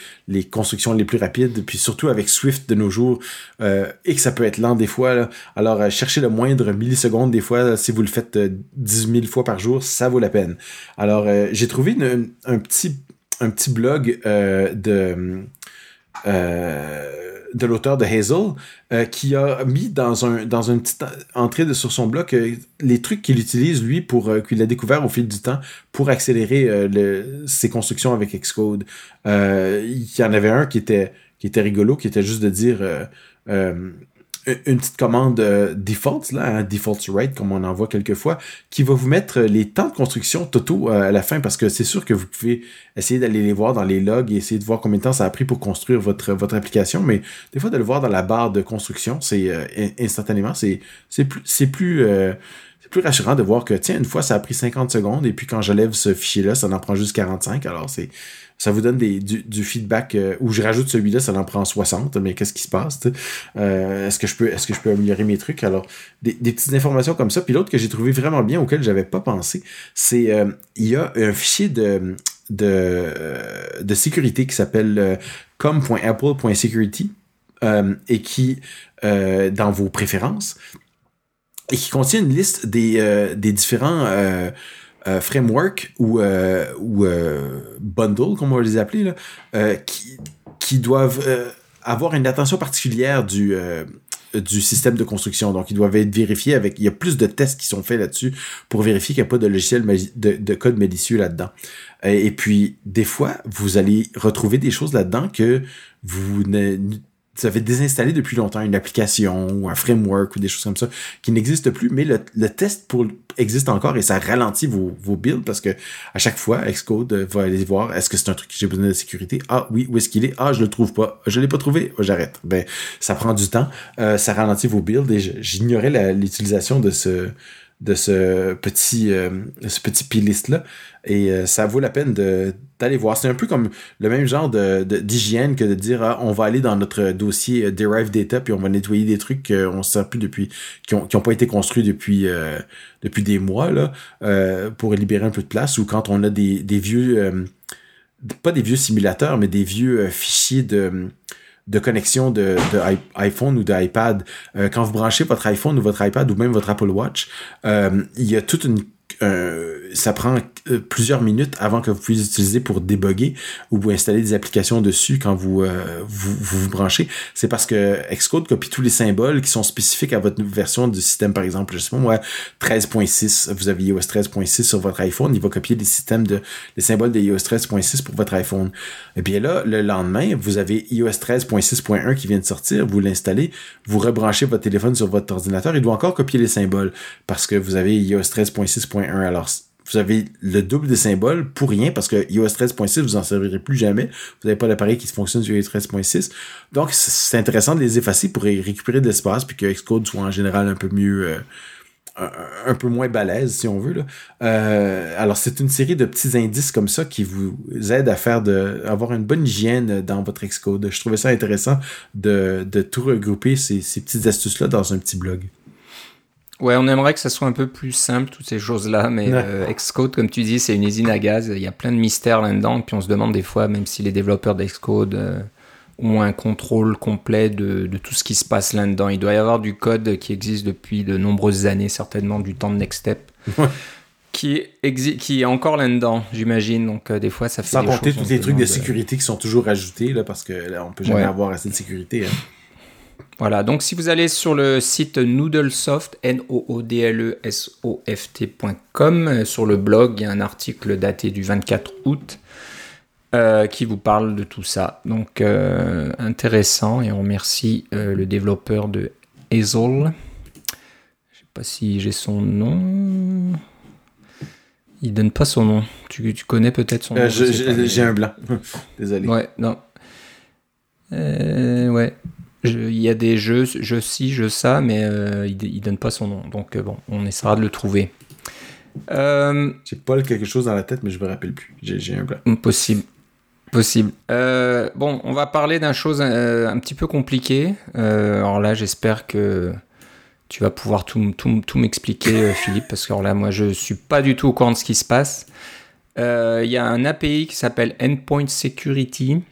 constructions les plus rapides. Puis surtout avec Swift de nos jours, et que ça peut être lent des fois. Alors chercher le moindre milliseconde des fois, si vous le faites 10 000 fois par jour, ça vaut la peine. Alors j'ai trouvé un petit un petit blog euh, de euh, de l'auteur de Hazel euh, qui a mis dans un dans une petite entrée de, sur son blog les trucs qu'il utilise lui pour qu'il a découvert au fil du temps pour accélérer ses constructions avec Xcode. il y en avait un qui était rigolo, qui était juste de dire une petite commande euh, default, là, un default write, comme on en voit quelquefois, qui va vous mettre les temps de construction totaux euh, à la fin, parce que c'est sûr que vous pouvez essayer d'aller les voir dans les logs et essayer de voir combien de temps ça a pris pour construire votre, votre application, mais des fois de le voir dans la barre de construction, c'est euh, instantanément, c'est plus, c'est plus, plus rassurant de voir que, tiens, une fois ça a pris 50 secondes, et puis quand je lève ce fichier-là, ça en prend juste 45, alors c'est ça vous donne des, du, feedback euh, où je rajoute celui-là, ça en prend 60, mais qu'est-ce qui se passe? Euh, est-ce que je peux est-ce que je peux améliorer mes trucs? Alors, des, petites informations comme ça. Puis l'autre que j'ai trouvé vraiment bien auquel j'avais pas pensé, c'est euh, il y a un fichier de de, de sécurité qui s'appelle com.apple.security et qui, dans vos préférences, et qui contient une liste des, des différents frameworks ou, ou bundles, comme on va les appeler, là, qui, qui doivent avoir une attention particulière du, du système de construction. Donc, ils doivent être vérifiés avec. Il y a plus de tests qui sont faits là-dessus pour vérifier qu'il n'y a pas de logiciel de, code malicieux là-dedans. Et puis, des fois, vous allez retrouver des choses là-dedans que vous ne, vous avez désinstallé depuis longtemps une application ou un framework ou des choses comme ça qui n'existent plus, mais le, test pour, existe encore et ça ralentit vos, vos builds parce que à chaque fois, Xcode va aller voir est-ce que c'est un truc que j'ai besoin de sécurité? Ah oui, où est-ce qu'il est? Ah, je le trouve pas. Je l'ai pas trouvé. J'arrête. Ben, ça prend du temps, euh, ça ralentit vos builds et j'ignorais l'utilisation de ce de ce petit euh, ce petit playlist là et euh, ça vaut la peine de d'aller voir c'est un peu comme le même genre de d'hygiène que de dire ah, on va aller dans notre dossier euh, derive data puis on va nettoyer des trucs qu'on ne sert plus depuis qui ont, qui ont pas été construits depuis depuis des mois là pour libérer un peu de place ou quand on a des, des vieux pas des vieux simulateurs mais des vieux fichiers de de connexion de, de iPhone ou d'iPad. Euh, quand vous branchez votre iPhone ou votre iPad ou même votre Apple Watch, euh, il y a toute une euh, ça prend euh, plusieurs minutes avant que vous puissiez utiliser pour débugger ou vous installer des applications dessus quand vous euh, vous, vous, branchez. C'est parce que Xcode copie tous les symboles qui sont spécifiques à votre version du système. Par exemple, je sais pas moi, 13.6, vous avez iOS 13.6 sur votre iPhone, il va copier les systèmes de les symboles de iOS 13.6 pour votre iPhone. Et bien là, le lendemain, vous avez iOS 13.6.1 qui vient de sortir, vous l'installez, vous rebranchez votre téléphone sur votre ordinateur, il doit encore copier les symboles parce que vous avez iOS 13.6.1 alors, vous avez le double des symboles pour rien parce que iOS 13.6, vous en servirez plus jamais. Vous n'avez pas d'appareil qui fonctionne sur iOS 13.6. Donc, c'est intéressant de les effacer pour récupérer de l'espace puis que Xcode soit en général un peu mieux, euh, un, peu moins balèze, si on veut. Euh, alors, c'est une série de petits indices comme ça qui vous aident à faire de, avoir une bonne hygiène dans votre Xcode. Je trouvais ça intéressant de, tout regrouper ces, ces petites astuces-là dans un petit blog. Ouais, on aimerait que ça soit un peu plus simple, toutes ces choses-là, mais euh, Xcode, comme tu dis, c'est une usine à gaz. Il y a plein de mystères là-dedans, puis on se demande des fois, même si les développeurs d'Xcode euh, ont un contrôle complet de, tout ce qui se passe là-dedans. Il doit y avoir du code qui existe depuis de nombreuses années, certainement du temps de Next Step. qui, qui est encore là-dedans, j'imagine. Donc, euh, des fois, ça fait. Sans compter tous les trucs de sécurité qui sont toujours ajoutés, là, parce que là, on peut jamais avoir assez de sécurité. Hein. Voilà, donc si vous allez sur le site Noodlesoft, N-O-O-D-L-E-S-O-F-T.com, euh, sur le blog, il y a un article daté du 24 août euh, qui vous parle de tout ça. Donc euh, intéressant et on remercie le développeur de Hazel. Je sais pas si j'ai son nom. Il donne pas son nom. Tu, connais peut-être son nom J'ai un blanc. Désolé. Ouais, non. ouais il y a des jeux, je ci, je ça, mais euh, il, ne donne pas son nom. Donc euh, bon, on essaiera de le trouver. Euh, j'ai pas quelque chose dans la tête, mais je me rappelle plus. J'ai un blanc. Possible. Possible. bon, on va parler d'un chose un petit peu compliqué. alors là, j'espère que tu vas pouvoir tout, tout, tout m'expliquer, Philippe, parce que là, moi, je suis pas du tout au courant de ce qui se passe. Il y a un API qui s'appelle Endpoint Security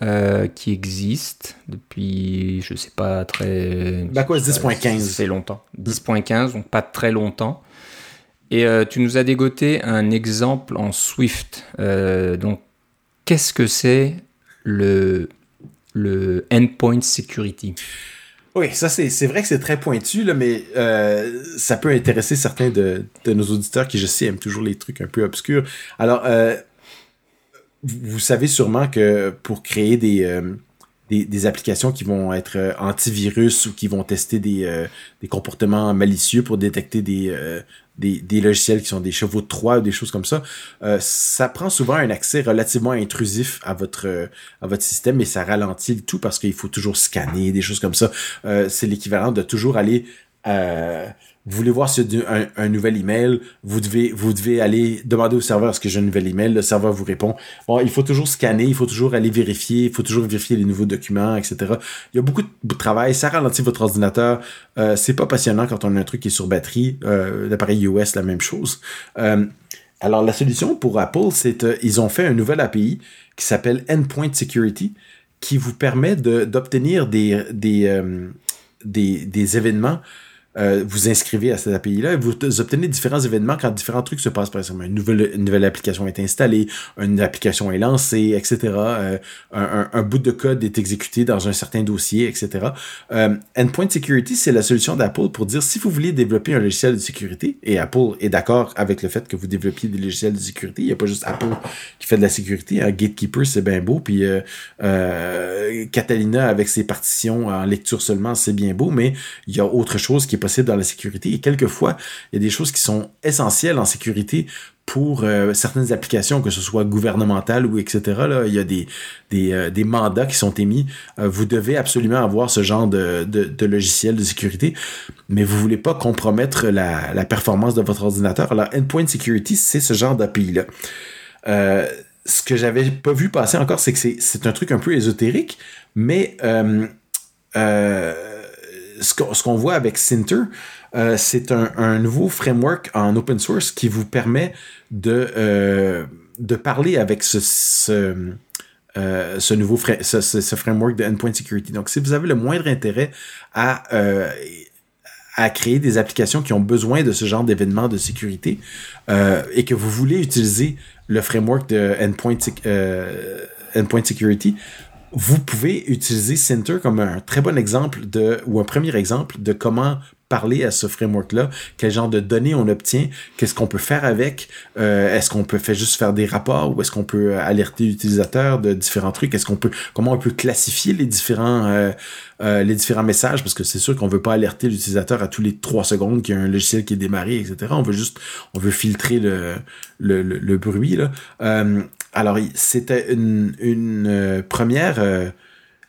euh, qui existe depuis, je sais pas, très. Bah quoi, 10.15 C'est longtemps. 10.15, donc pas très longtemps. Et euh, tu nous as dégoté un exemple en Swift. Euh, donc, qu'est-ce que c'est le, le endpoint security? Oui, ça c'est vrai que c'est très pointu, là, mais ça peut intéresser certains de, de, nos auditeurs qui, je sais, aiment toujours les trucs un peu obscurs. Alors, vous savez sûrement que pour créer des, euh, des, applications qui vont être euh, antivirus ou qui vont tester des, euh, des comportements malicieux pour détecter des, des, des, logiciels qui sont des chevaux de Troie ou des choses comme ça, ça prend souvent un accès relativement intrusif à votre à votre système et ça ralentit le tout parce qu'il faut toujours scanner des choses comme ça. c'est l'équivalent de toujours aller vous voulez voir si un, un, nouvel email, vous devez, vous devez aller demander au serveur est-ce que j'ai un nouvel email, le serveur vous répond. Bon, il faut toujours scanner, il faut toujours aller vérifier, il faut toujours vérifier les nouveaux documents, etc. Il y a beaucoup de travail, ça ralentit votre ordinateur. Euh, c'est pas passionnant quand on a un truc qui est sur batterie. Euh, L'appareil iOS, la même chose. Euh, alors, la solution pour Apple, c'est ils ont fait un nouvel API qui s'appelle Endpoint Security, qui vous permet d'obtenir des, des, des, événements euh, vous inscrivez à cette API-là et vous obtenez différents événements quand différents trucs se passent. Par exemple, une nouvelle, application est installée, une application est lancée, etc. Euh, un, bout de code est exécuté dans un certain dossier, etc. Euh, Endpoint Security, c'est la solution d'Apple pour dire si vous voulez développer un logiciel de sécurité, et Apple est d'accord avec le fait que vous développiez des logiciels de sécurité, il n'y a pas juste Apple qui fait de la sécurité. Un Gatekeeper, c'est bien beau, puis Catalina avec ses partitions en lecture seulement, c'est bien beau, mais il y a autre chose qui est dans la sécurité. Et quelquefois, il y a des choses qui sont essentielles en sécurité pour euh, certaines applications, que ce soit gouvernementales ou etc. Là, il y a des, des, euh, des mandats qui sont émis. Euh, vous devez absolument avoir ce genre de, de, logiciel de sécurité, mais vous voulez pas compromettre la, la performance de votre ordinateur. Alors, Endpoint Security, c'est ce genre d'API-là. ce que j'avais pas vu passer encore, c'est que c'est un truc un peu ésotérique, mais ce qu'on voit avec Sinter, euh, c'est un, nouveau framework en open source qui vous permet de, euh, parler avec ce, euh, nouveau framework de endpoint security. Donc, si vous avez le moindre intérêt à, créer des applications qui ont besoin de ce genre d'événements de sécurité et que vous voulez utiliser le framework de endpoint security, vous pouvez utiliser Center comme un très bon exemple de, ou un premier exemple de comment parler à ce framework-là, quel genre de données on obtient, qu'est-ce qu'on peut faire avec, euh, est-ce qu'on peut faire juste faire des rapports ou est-ce qu'on peut alerter l'utilisateur de différents trucs, est-ce qu'on peut, comment on peut classifier les différents, euh, euh, les différents messages, parce que c'est sûr qu'on veut pas alerter l'utilisateur à tous les trois secondes qu'il y a un logiciel qui est démarré, etc. On veut juste, on veut filtrer le, le, le, bruit là. Alors c'était une, une première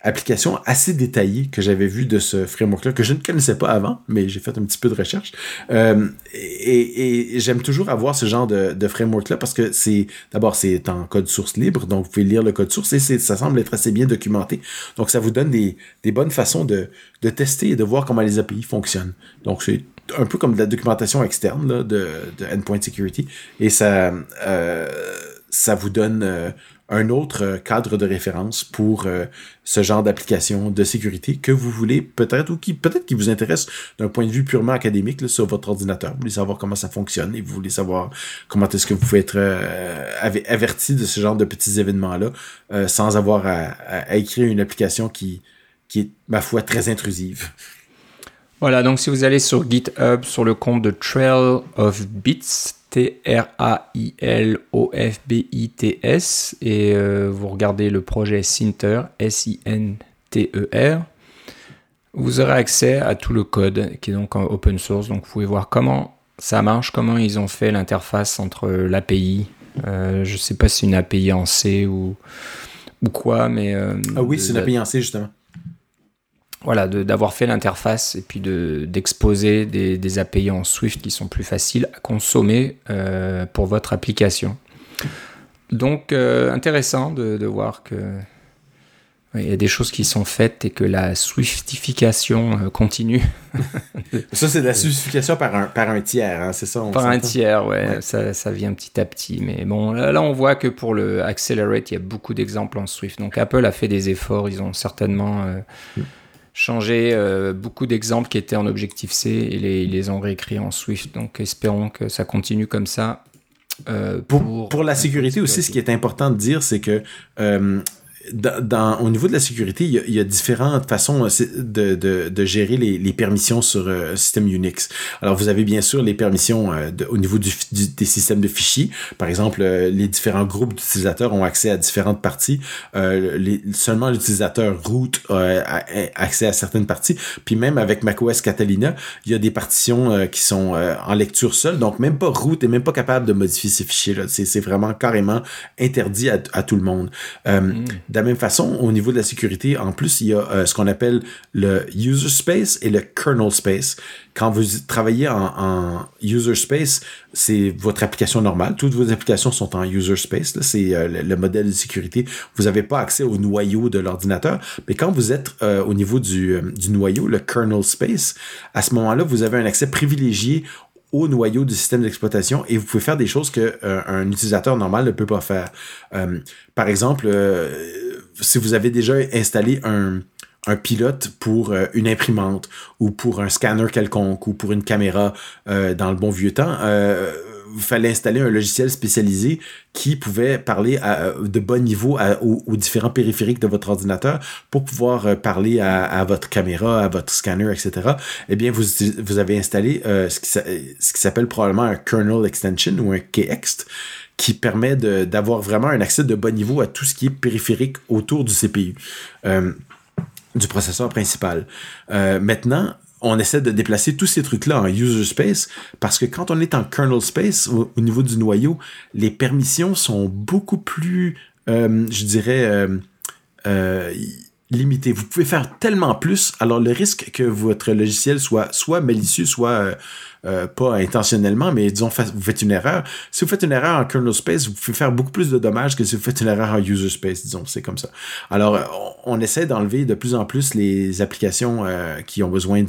application assez détaillée que j'avais vue de ce framework-là, que je ne connaissais pas avant, mais j'ai fait un petit peu de recherche. Euh, et, j'aime toujours avoir ce genre de, framework-là parce que c'est, d'abord, c'est en code source libre, donc vous pouvez lire le code source et ça semble être assez bien documenté. Donc, ça vous donne des, bonnes façons de, tester et de voir comment les API fonctionnent. Donc, c'est un peu comme de la documentation externe de, Endpoint Security et ça, euh, ça vous donne euh, un autre euh, cadre de référence pour euh, ce genre d'application de sécurité que vous voulez peut-être ou qui peut-être qui vous intéresse d'un point de vue purement académique là, sur votre ordinateur. Vous voulez savoir comment ça fonctionne et vous voulez savoir comment est-ce que vous pouvez être euh, averti de ce genre de petits événements-là sans avoir à, à, écrire une application qui, qui est, ma foi, très intrusive. Voilà, donc si vous allez sur GitHub, sur le compte de Trail of Bits, T-R-A-I-L-O-F-B-I-T-S, et euh, vous regardez le projet Sinter, S-I-N-T-E-R, vous aurez accès à tout le code qui est donc en open source. Donc vous pouvez voir comment ça marche, comment ils ont fait l'interface entre l'API. Euh, je ne sais pas si c'est une API en C ou, ou quoi, mais. Euh, ah oui, c'est une API en C justement voilà, d'avoir fait l'interface et puis d'exposer des, des, API en Swift qui sont plus faciles à consommer euh, pour votre application. Donc, euh, intéressant de, de, voir que il y a des choses qui sont faites et que la Swiftification euh, continue. ça, c'est de la Swiftification par un, par un tiers, hein, c'est ça? par un tiers, ouais, Ça, ça, vient petit à petit. Mais bon, là, on voit que pour le Accelerate, il y a beaucoup d'exemples en Swift. Donc, Apple a fait des efforts. Ils ont certainement. Mm changer euh, beaucoup d'exemples qui étaient en Objective-C et les, ils les ont réécrits en Swift. Donc espérons que ça continue comme ça. Euh, pour, pour, la sécurité aussi, ce qui est important de dire, c'est que euh, dans, au niveau de la sécurité, il y a, différentes façons euh, de, gérer les, permissions sur euh, système Unix. Alors, vous avez bien sûr les permissions euh, au niveau du, des systèmes de fichiers. Par exemple, les différents groupes d'utilisateurs ont accès à différentes parties. les, seulement l'utilisateur root a accès à certaines parties. Puis même avec macOS Catalina, il y a des partitions qui sont en lecture seule. Donc, même pas root est même pas capable de modifier ces fichiers-là. C'est vraiment carrément interdit à, tout le monde. Mm. De la même façon, au niveau de la sécurité, en plus, il y a euh, ce qu'on appelle le user space et le kernel space. Quand vous travaillez en, user space, c'est votre application normale. Toutes vos applications sont en user space. C'est euh, le, modèle de sécurité. Vous n'avez pas accès au noyau de l'ordinateur. Mais quand vous êtes euh, au niveau du, du noyau, le kernel space, à ce moment-là, vous avez un accès privilégié au noyau du système d'exploitation et vous pouvez faire des choses que euh, un utilisateur normal ne peut pas faire. Euh, par exemple, euh, si vous avez déjà installé un, un pilote pour une imprimante ou pour un scanner quelconque ou pour une caméra dans le bon vieux temps, il fallait installer un logiciel spécialisé qui pouvait parler à, de bon niveau aux, différents périphériques de votre ordinateur pour pouvoir euh, parler à, votre caméra, à votre scanner, etc. Eh bien, vous, vous avez installé euh, ce qui, s'appelle probablement un kernel extension ou un KExt qui permet d'avoir vraiment un accès de bon niveau à tout ce qui est périphérique autour du CPU. Euh, du processeur principal. maintenant, on essaie de déplacer tous ces trucs-là en user space parce que quand on est en kernel space au, niveau du noyau, les permissions sont beaucoup plus, euh, je dirais, euh, euh, limitées. Vous pouvez faire tellement plus, alors le risque que votre logiciel soit soit malicieux, soit euh, pas intentionnellement, mais disons, vous faites une erreur. Si vous faites une erreur en kernel space, vous pouvez faire beaucoup plus de dommages que si vous faites une erreur en user space, disons, c'est comme ça. Alors, on, essaie d'enlever de plus en plus les applications euh, qui ont besoin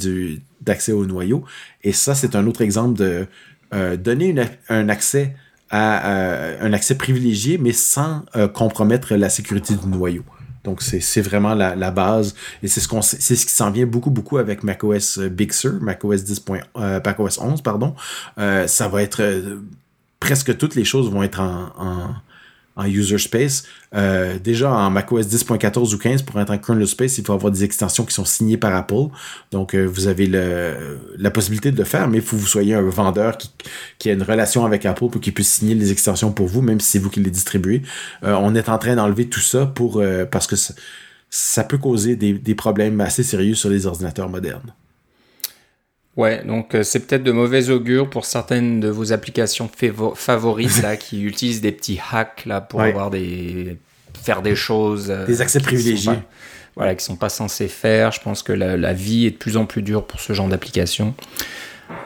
d'accès au noyau. Et ça, c'est un autre exemple de euh, donner un accès à un accès privilégié, mais sans compromettre la sécurité du noyau. Donc, c'est vraiment la, la, base. Et c'est ce, qu'on c'est ce qui s'en vient beaucoup, beaucoup avec macOS euh, Big Sur, macOS 10. Euh, macOS 11, pardon. Euh, ça va être... Euh, presque toutes les choses vont être en, en en user space. Euh, déjà en macOS 10.14 ou 15 pour être en kernel space, il faut avoir des extensions qui sont signées par Apple. Donc euh, vous avez la possibilité de le faire, mais il faut que vous soyez un vendeur qui, a une relation avec Apple pour qu'il puisse signer les extensions pour vous, même si c'est vous qui les distribuez. Euh, on est en train d'enlever tout ça pour parce que ça, peut causer des problèmes assez sérieux sur les ordinateurs modernes. Ouais, donc euh, c'est peut-être de mauvais augure pour certaines de vos applications favorites là, qui utilisent des petits hacks là pour avoir des faire des choses. Euh, des accès privilégiés. voilà, qui sont pas censés faire. Je pense que la, vie est de plus en plus dure pour ce genre d'application.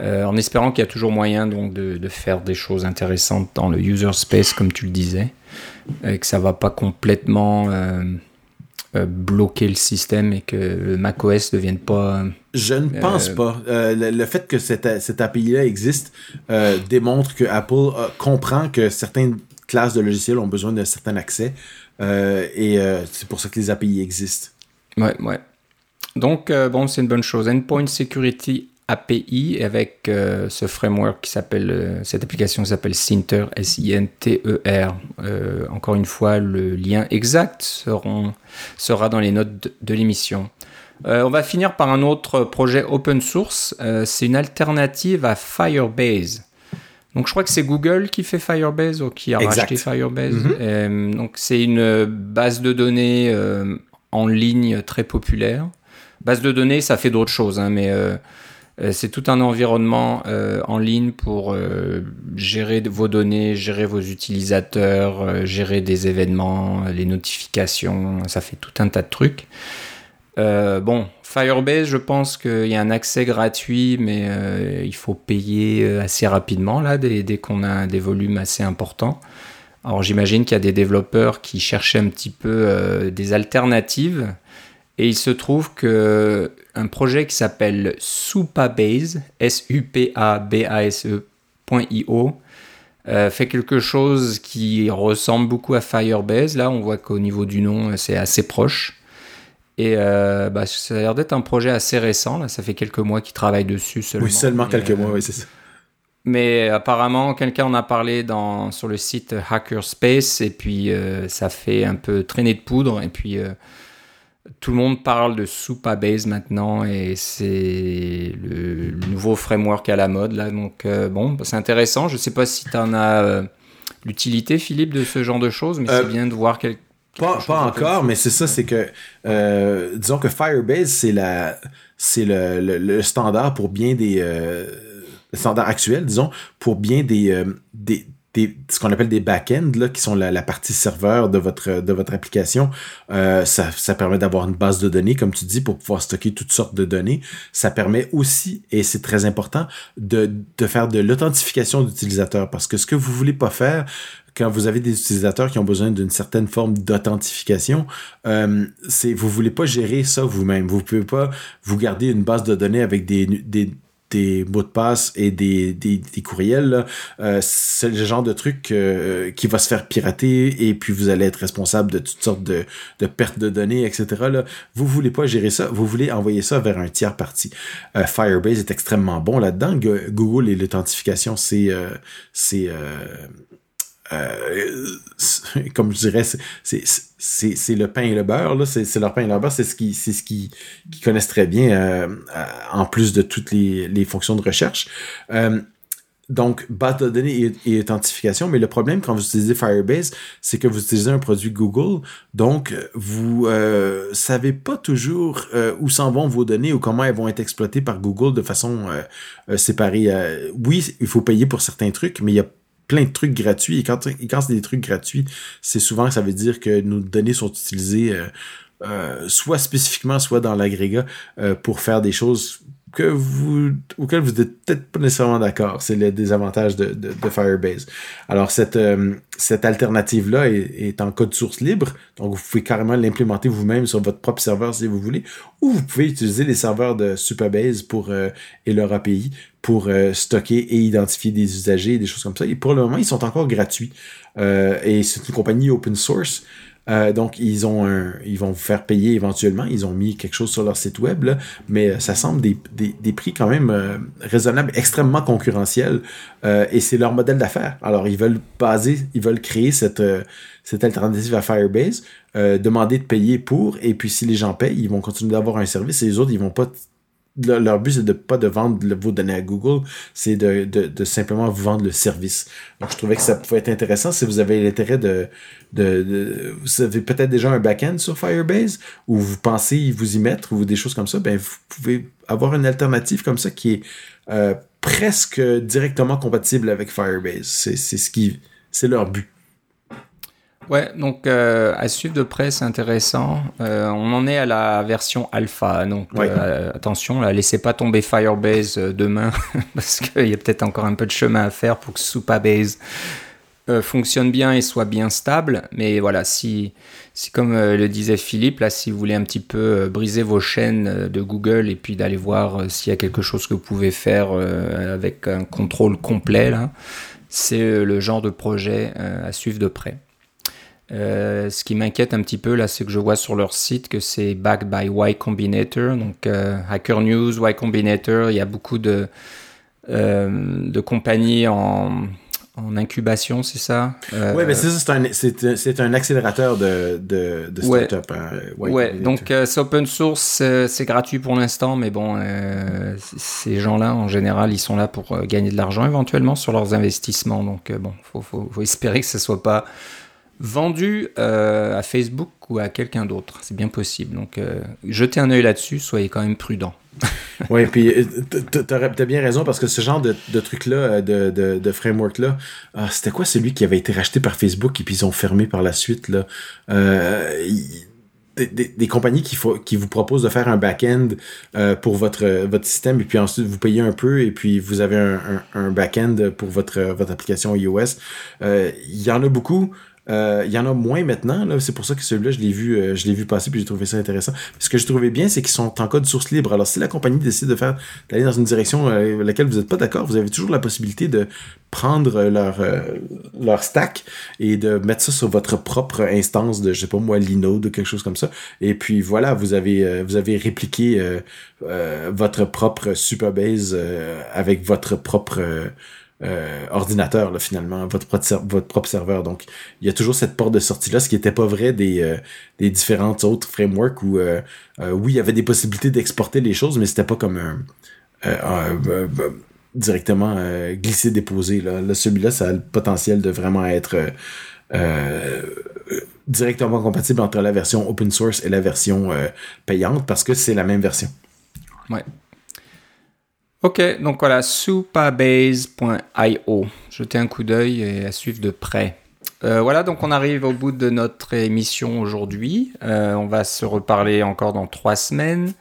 Euh, en espérant qu'il y a toujours moyen donc de, de, faire des choses intéressantes dans le user space comme tu le disais, et que ça va pas complètement euh, bloquer le système et que le macOS ne devienne pas. Je ne pense euh, pas. Euh, le, fait que cette, cette API-là existe démontre que Apple comprend que certaines classes de logiciels ont besoin d'un certain accès et c'est pour ça que les API existent. Ouais, ouais. Donc, bon, c'est une bonne chose. Endpoint Security API avec euh, ce framework qui s'appelle, euh, cette application s'appelle Sinter, S-I-N-T-E-R. Euh, encore une fois, le lien exact seront, sera dans les notes de, l'émission. on va finir par un autre projet open source. c'est une alternative à Firebase. Donc je crois que c'est Google qui fait Firebase ou qui a racheté Firebase. Mm-hmm. donc c'est une base de données en ligne très populaire. Base de données, ça fait d'autres choses, hein, mais euh, c'est tout un environnement euh, en ligne pour euh, gérer vos données, gérer vos utilisateurs, gérer des événements, les notifications, ça fait tout un tas de trucs. bon, Firebase, je pense qu'il y a un accès gratuit, mais il faut payer assez rapidement là, dès, dès qu'on a des volumes assez importants. Alors j'imagine qu'il y a des développeurs qui cherchaient un petit peu des alternatives et il se trouve que un projet qui s'appelle Supabase, S-U-P-A-B-A-S-E.io, euh, fait quelque chose qui ressemble beaucoup à Firebase. Là, on voit qu'au niveau du nom, c'est assez proche. Et euh, bah, ça a l'air d'être un projet assez récent. Là, ça fait quelques mois qu'ils travaillent dessus seulement. Oui, seulement quelques mois, oui, c'est ça. Mais apparemment, quelqu'un en a parlé dans, sur le site Hackerspace et puis euh, ça fait un peu traîner de poudre. Et puis tout le monde parle de Supabase maintenant et c'est le, nouveau framework à la mode là. Donc euh, bon, c'est intéressant. Je sais pas si tu en as euh, l'utilité, Philippe, de ce genre de choses, mais c'est euh, bien de voir quelque pas, pas encore, mais c'est ça, c'est que disons que Firebase c'est la c'est le, le, standard pour bien des le standard actuel, disons, pour bien des, des ce qu'on appelle des back-ends, qui sont la, partie serveur de votre, de votre application. Euh, ça, ça permet d'avoir une base de données, comme tu dis, pour pouvoir stocker toutes sortes de données. Ça permet aussi, et c'est très important, de, de faire de l'authentification d'utilisateurs. Parce que ce que vous voulez pas faire, quand vous avez des utilisateurs qui ont besoin d'une certaine forme d'authentification, euh, c'est vous voulez pas gérer ça vous-même. Vous pouvez pas vous garder une base de données avec des des mots de passe et des, des, courriels, euh, c'est le genre de truc euh, qui va se faire pirater et puis vous allez être responsable de toutes sortes de, de pertes de données, etc. Là. Vous voulez pas gérer ça, vous voulez envoyer ça vers un tiers parti. Euh, Firebase est extrêmement bon là-dedans. Google et l'authentification, c'est c'est euh, comme je dirais, c'est le pain et le beurre. C'est leur pain et leur beurre, c'est ce qu'ils ce qui, qui connaissent très bien, euh, euh, en plus de toutes les, les fonctions de recherche. Euh, donc, base de données et, authentification, mais le problème quand vous utilisez Firebase, c'est que vous utilisez un produit Google, donc vous euh, savez pas toujours où s'en vont vos données ou comment elles vont être exploitées par Google de façon séparée. oui, il faut payer pour certains trucs, mais il y a plein de trucs gratuits. Et quand, c'est des trucs gratuits, c'est souvent que ça veut dire que nos données sont utilisées euh, euh, soit spécifiquement, soit dans l'agrégat euh, pour faire des choses que vous, auquel vous n'êtes peut-être pas nécessairement d'accord. C'est le désavantage de, Firebase. Alors, cette, euh, cette alternative-là est, est, en code source libre. Donc, vous pouvez carrément l'implémenter vous-même sur votre propre serveur si vous voulez. Ou vous pouvez utiliser les serveurs de Superbase pour, euh, et leur API pour euh, stocker et identifier des usagers et des choses comme ça. Et pour le moment, ils sont encore gratuits. et c'est une compagnie open source. Euh, donc, ils ont un, ils vont vous faire payer éventuellement. Ils ont mis quelque chose sur leur site web, là, mais euh, ça semble des, des, des prix quand même euh, raisonnables, extrêmement concurrentiels, et c'est leur modèle d'affaires. Alors, ils veulent baser, ils veulent créer cette, cette alternative à Firebase, demander de payer pour, et puis si les gens payent, ils vont continuer d'avoir un service, et les autres, ils vont pas leur but, c'est de pas de vendre vos données à Google, c'est de, de, de, simplement vous vendre le service. Donc, je trouvais que ça pouvait être intéressant si vous avez l'intérêt de, de, de, Vous avez peut-être déjà un back-end sur Firebase ou vous pensez vous y mettre ou des choses comme ça, ben vous pouvez avoir une alternative comme ça qui est euh, presque directement compatible avec Firebase. C'est ce qui... C'est leur but. Ouais, donc euh, à suivre de près, c'est intéressant. Euh, on en est à la version alpha, donc euh, attention, là, laissez pas tomber Firebase euh, demain, parce qu'il y a peut-être encore un peu de chemin à faire pour que Supabase euh, fonctionne bien et soit bien stable. Mais voilà, si, si comme le disait Philippe, là, si vous voulez un petit peu briser vos chaînes de Google et puis d'aller voir s'il y a quelque chose que vous pouvez faire avec un contrôle complet, là, c'est le genre de projet à suivre de près. Euh, ce qui m'inquiète un petit peu là, c'est que je vois sur leur site que c'est backed by Y Combinator, donc euh, Hacker News, Y Combinator. Il y a beaucoup de euh, de compagnies en, en incubation, c'est ça? Oui, mais c'est ça, c'est un, un, accélérateur de, de, de start-up. Hein, ouais, donc c'est open source, c'est gratuit pour l'instant, mais bon, ces gens-là, en général, ils sont là pour gagner de l'argent éventuellement sur leurs investissements. Donc bon, faut, faut, faut espérer que ce soit pas vendu euh, à Facebook ou à quelqu'un d'autre. C'est bien possible. Donc, euh, jetez un œil là-dessus, soyez quand même prudent. oui, puis euh, t'as bien raison parce que ce genre de, truc-là, de, de, framework-là, ah, c'était quoi celui qui avait été racheté par Facebook et puis ils ont fermé par la suite là? Des, des, compagnies qui, qui vous proposent de faire un back-end pour votre, votre système et puis ensuite vous payez un peu et puis vous avez un, un, un back-end pour votre, votre application iOS. Il y en a beaucoup. Euh, il y en a moins maintenant. C'est pour ça que celui-là, je l'ai vu, euh, je l'ai vu passer puis j'ai trouvé ça intéressant. Ce que je trouvais bien, c'est qu'ils sont en code source libre. Alors, si la compagnie décide de faire d'aller dans une direction euh, laquelle vous n'êtes pas d'accord, vous avez toujours la possibilité de prendre leur leur stack et de mettre ça sur votre propre instance de, je sais pas moi, Linode ou quelque chose comme ça. Et puis voilà, vous avez vous avez répliqué votre propre Superbase avec votre propre euh, ordinateur là, finalement, votre, votre propre serveur. Donc, il y a toujours cette porte de sortie-là, ce qui n'était pas vrai des, euh, des autres frameworks où, euh, oui, il y avait des possibilités d'exporter les choses, mais c'était pas comme un, directement glisser-déposer. Là Celui-là, ça a le potentiel de vraiment être directement compatible entre la version open source et la version payante parce que c'est la même version. Ouais. Ok, donc voilà, supabase.io. Jetez un coup d'œil et à suivre de près. Euh, voilà, donc on arrive au bout de notre émission aujourd'hui. Euh, on va se reparler encore dans trois semaines.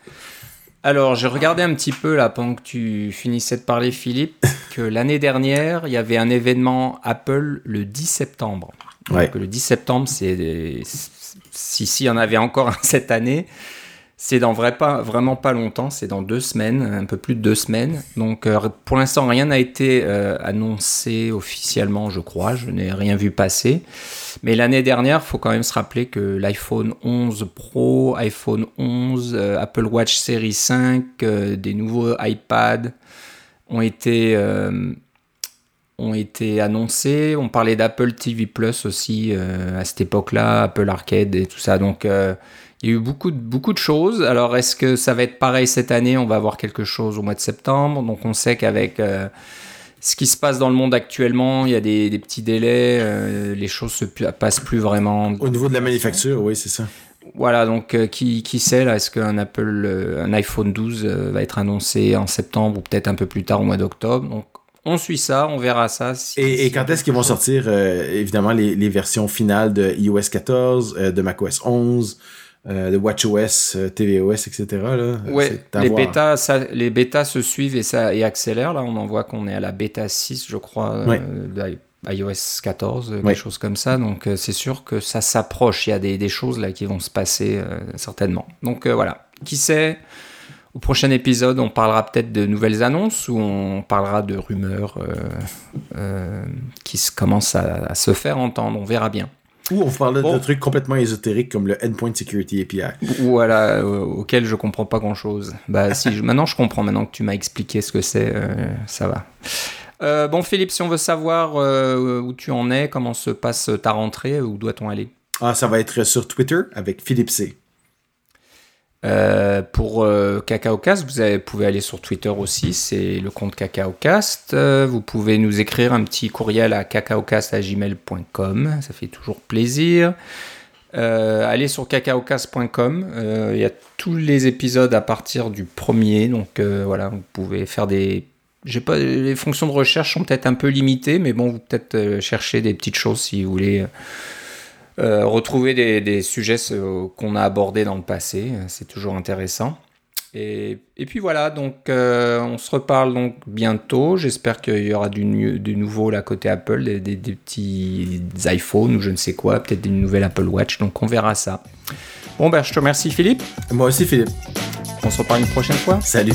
Alors, j'ai regardé un petit peu là pendant que tu finissais de parler, Philippe, que l'année dernière, il y avait un événement Apple le 10 septembre. Ouais. le 10 septembre, c'est si s'il y en avait encore cette année, C'est dans vrai pas, vraiment pas longtemps, c'est dans deux semaines, un peu plus de deux semaines. Donc euh, pour l'instant, rien n'a été euh, annoncé officiellement, je crois. Je n'ai rien vu passer. Mais l'année dernière, faut quand même se rappeler que l'iPhone 11 Pro, iPhone 11, euh, Apple Watch Série 5, des nouveaux iPad ont été ont été annoncés. On parlait d'Apple TV Plus aussi à cette époque-là, Apple Arcade et tout ça. Donc il y a eu beaucoup de, beaucoup de choses. Alors, est-ce que ça va être pareil cette année? On va avoir quelque chose au mois de septembre. Donc, on sait qu'avec euh, ce qui se passe dans le monde actuellement, il y a des, petits délais. Euh, les choses se passent plus vraiment. Au niveau de la manufacture, oui, c'est ça. Voilà, donc euh, qui, qui sait là? Est-ce qu'un Apple, un iPhone 12 va être annoncé en septembre ou peut-être un peu plus tard au mois d'octobre? Donc, on suit ça, on verra ça. et, quand est-ce qu'ils vont sortir, évidemment, les, les, versions finales de iOS 14, de macOS 11 euh, de WatchOS, euh, tvOS, etc. Là, les bêtas, ça, les bêtas se suivent et ça et accélèrent. Là, on en voit qu'on est à la bêta 6, je crois, euh, iOS 14, quelque chose comme ça. Donc, c'est sûr que ça s'approche. Il y a des, des, choses là qui vont se passer certainement. Donc voilà. Qui sait? Au prochain épisode, on parlera peut-être de nouvelles annonces ou on parlera de rumeurs qui commencent à, à se faire entendre. On verra bien. Ou on parle de trucs complètement ésotériques comme le Endpoint Security API. Voilà, euh, auquel je comprends pas grand chose. Bah, si, maintenant je comprends, maintenant que tu m'as expliqué ce que c'est, euh, ça va. Euh, bon, Philippe, si on veut savoir où tu en es, comment se passe ta rentrée, où doit-on aller? Ah, ça va être sur Twitter avec Philippe C. Euh, pour euh, CacaoCast, vous pouvez aller sur Twitter aussi, c'est le compte CacaoCast. Euh, vous pouvez nous écrire un petit courriel à cacaocast.gmail.com, ça fait toujours plaisir. allez sur cacaocast.com, il y a tous les épisodes à partir du premier, donc voilà, vous pouvez faire des... Pas, les fonctions de recherche sont peut-être un peu limitées, mais bon, vous peut-être chercher des petites choses si vous voulez euh, retrouver des, sujets qu'on a abordés dans le passé, c'est toujours intéressant. Et, puis voilà, donc euh, on se reparle donc bientôt. J'espère qu'il y aura du, du, nouveau là côté Apple, des, petits iPhones ou je ne sais quoi, peut-être une nouvelle Apple Watch. Donc on verra ça. Bon ben je te remercie Philippe. Moi aussi Philippe. On se reparle une prochaine fois. Salut.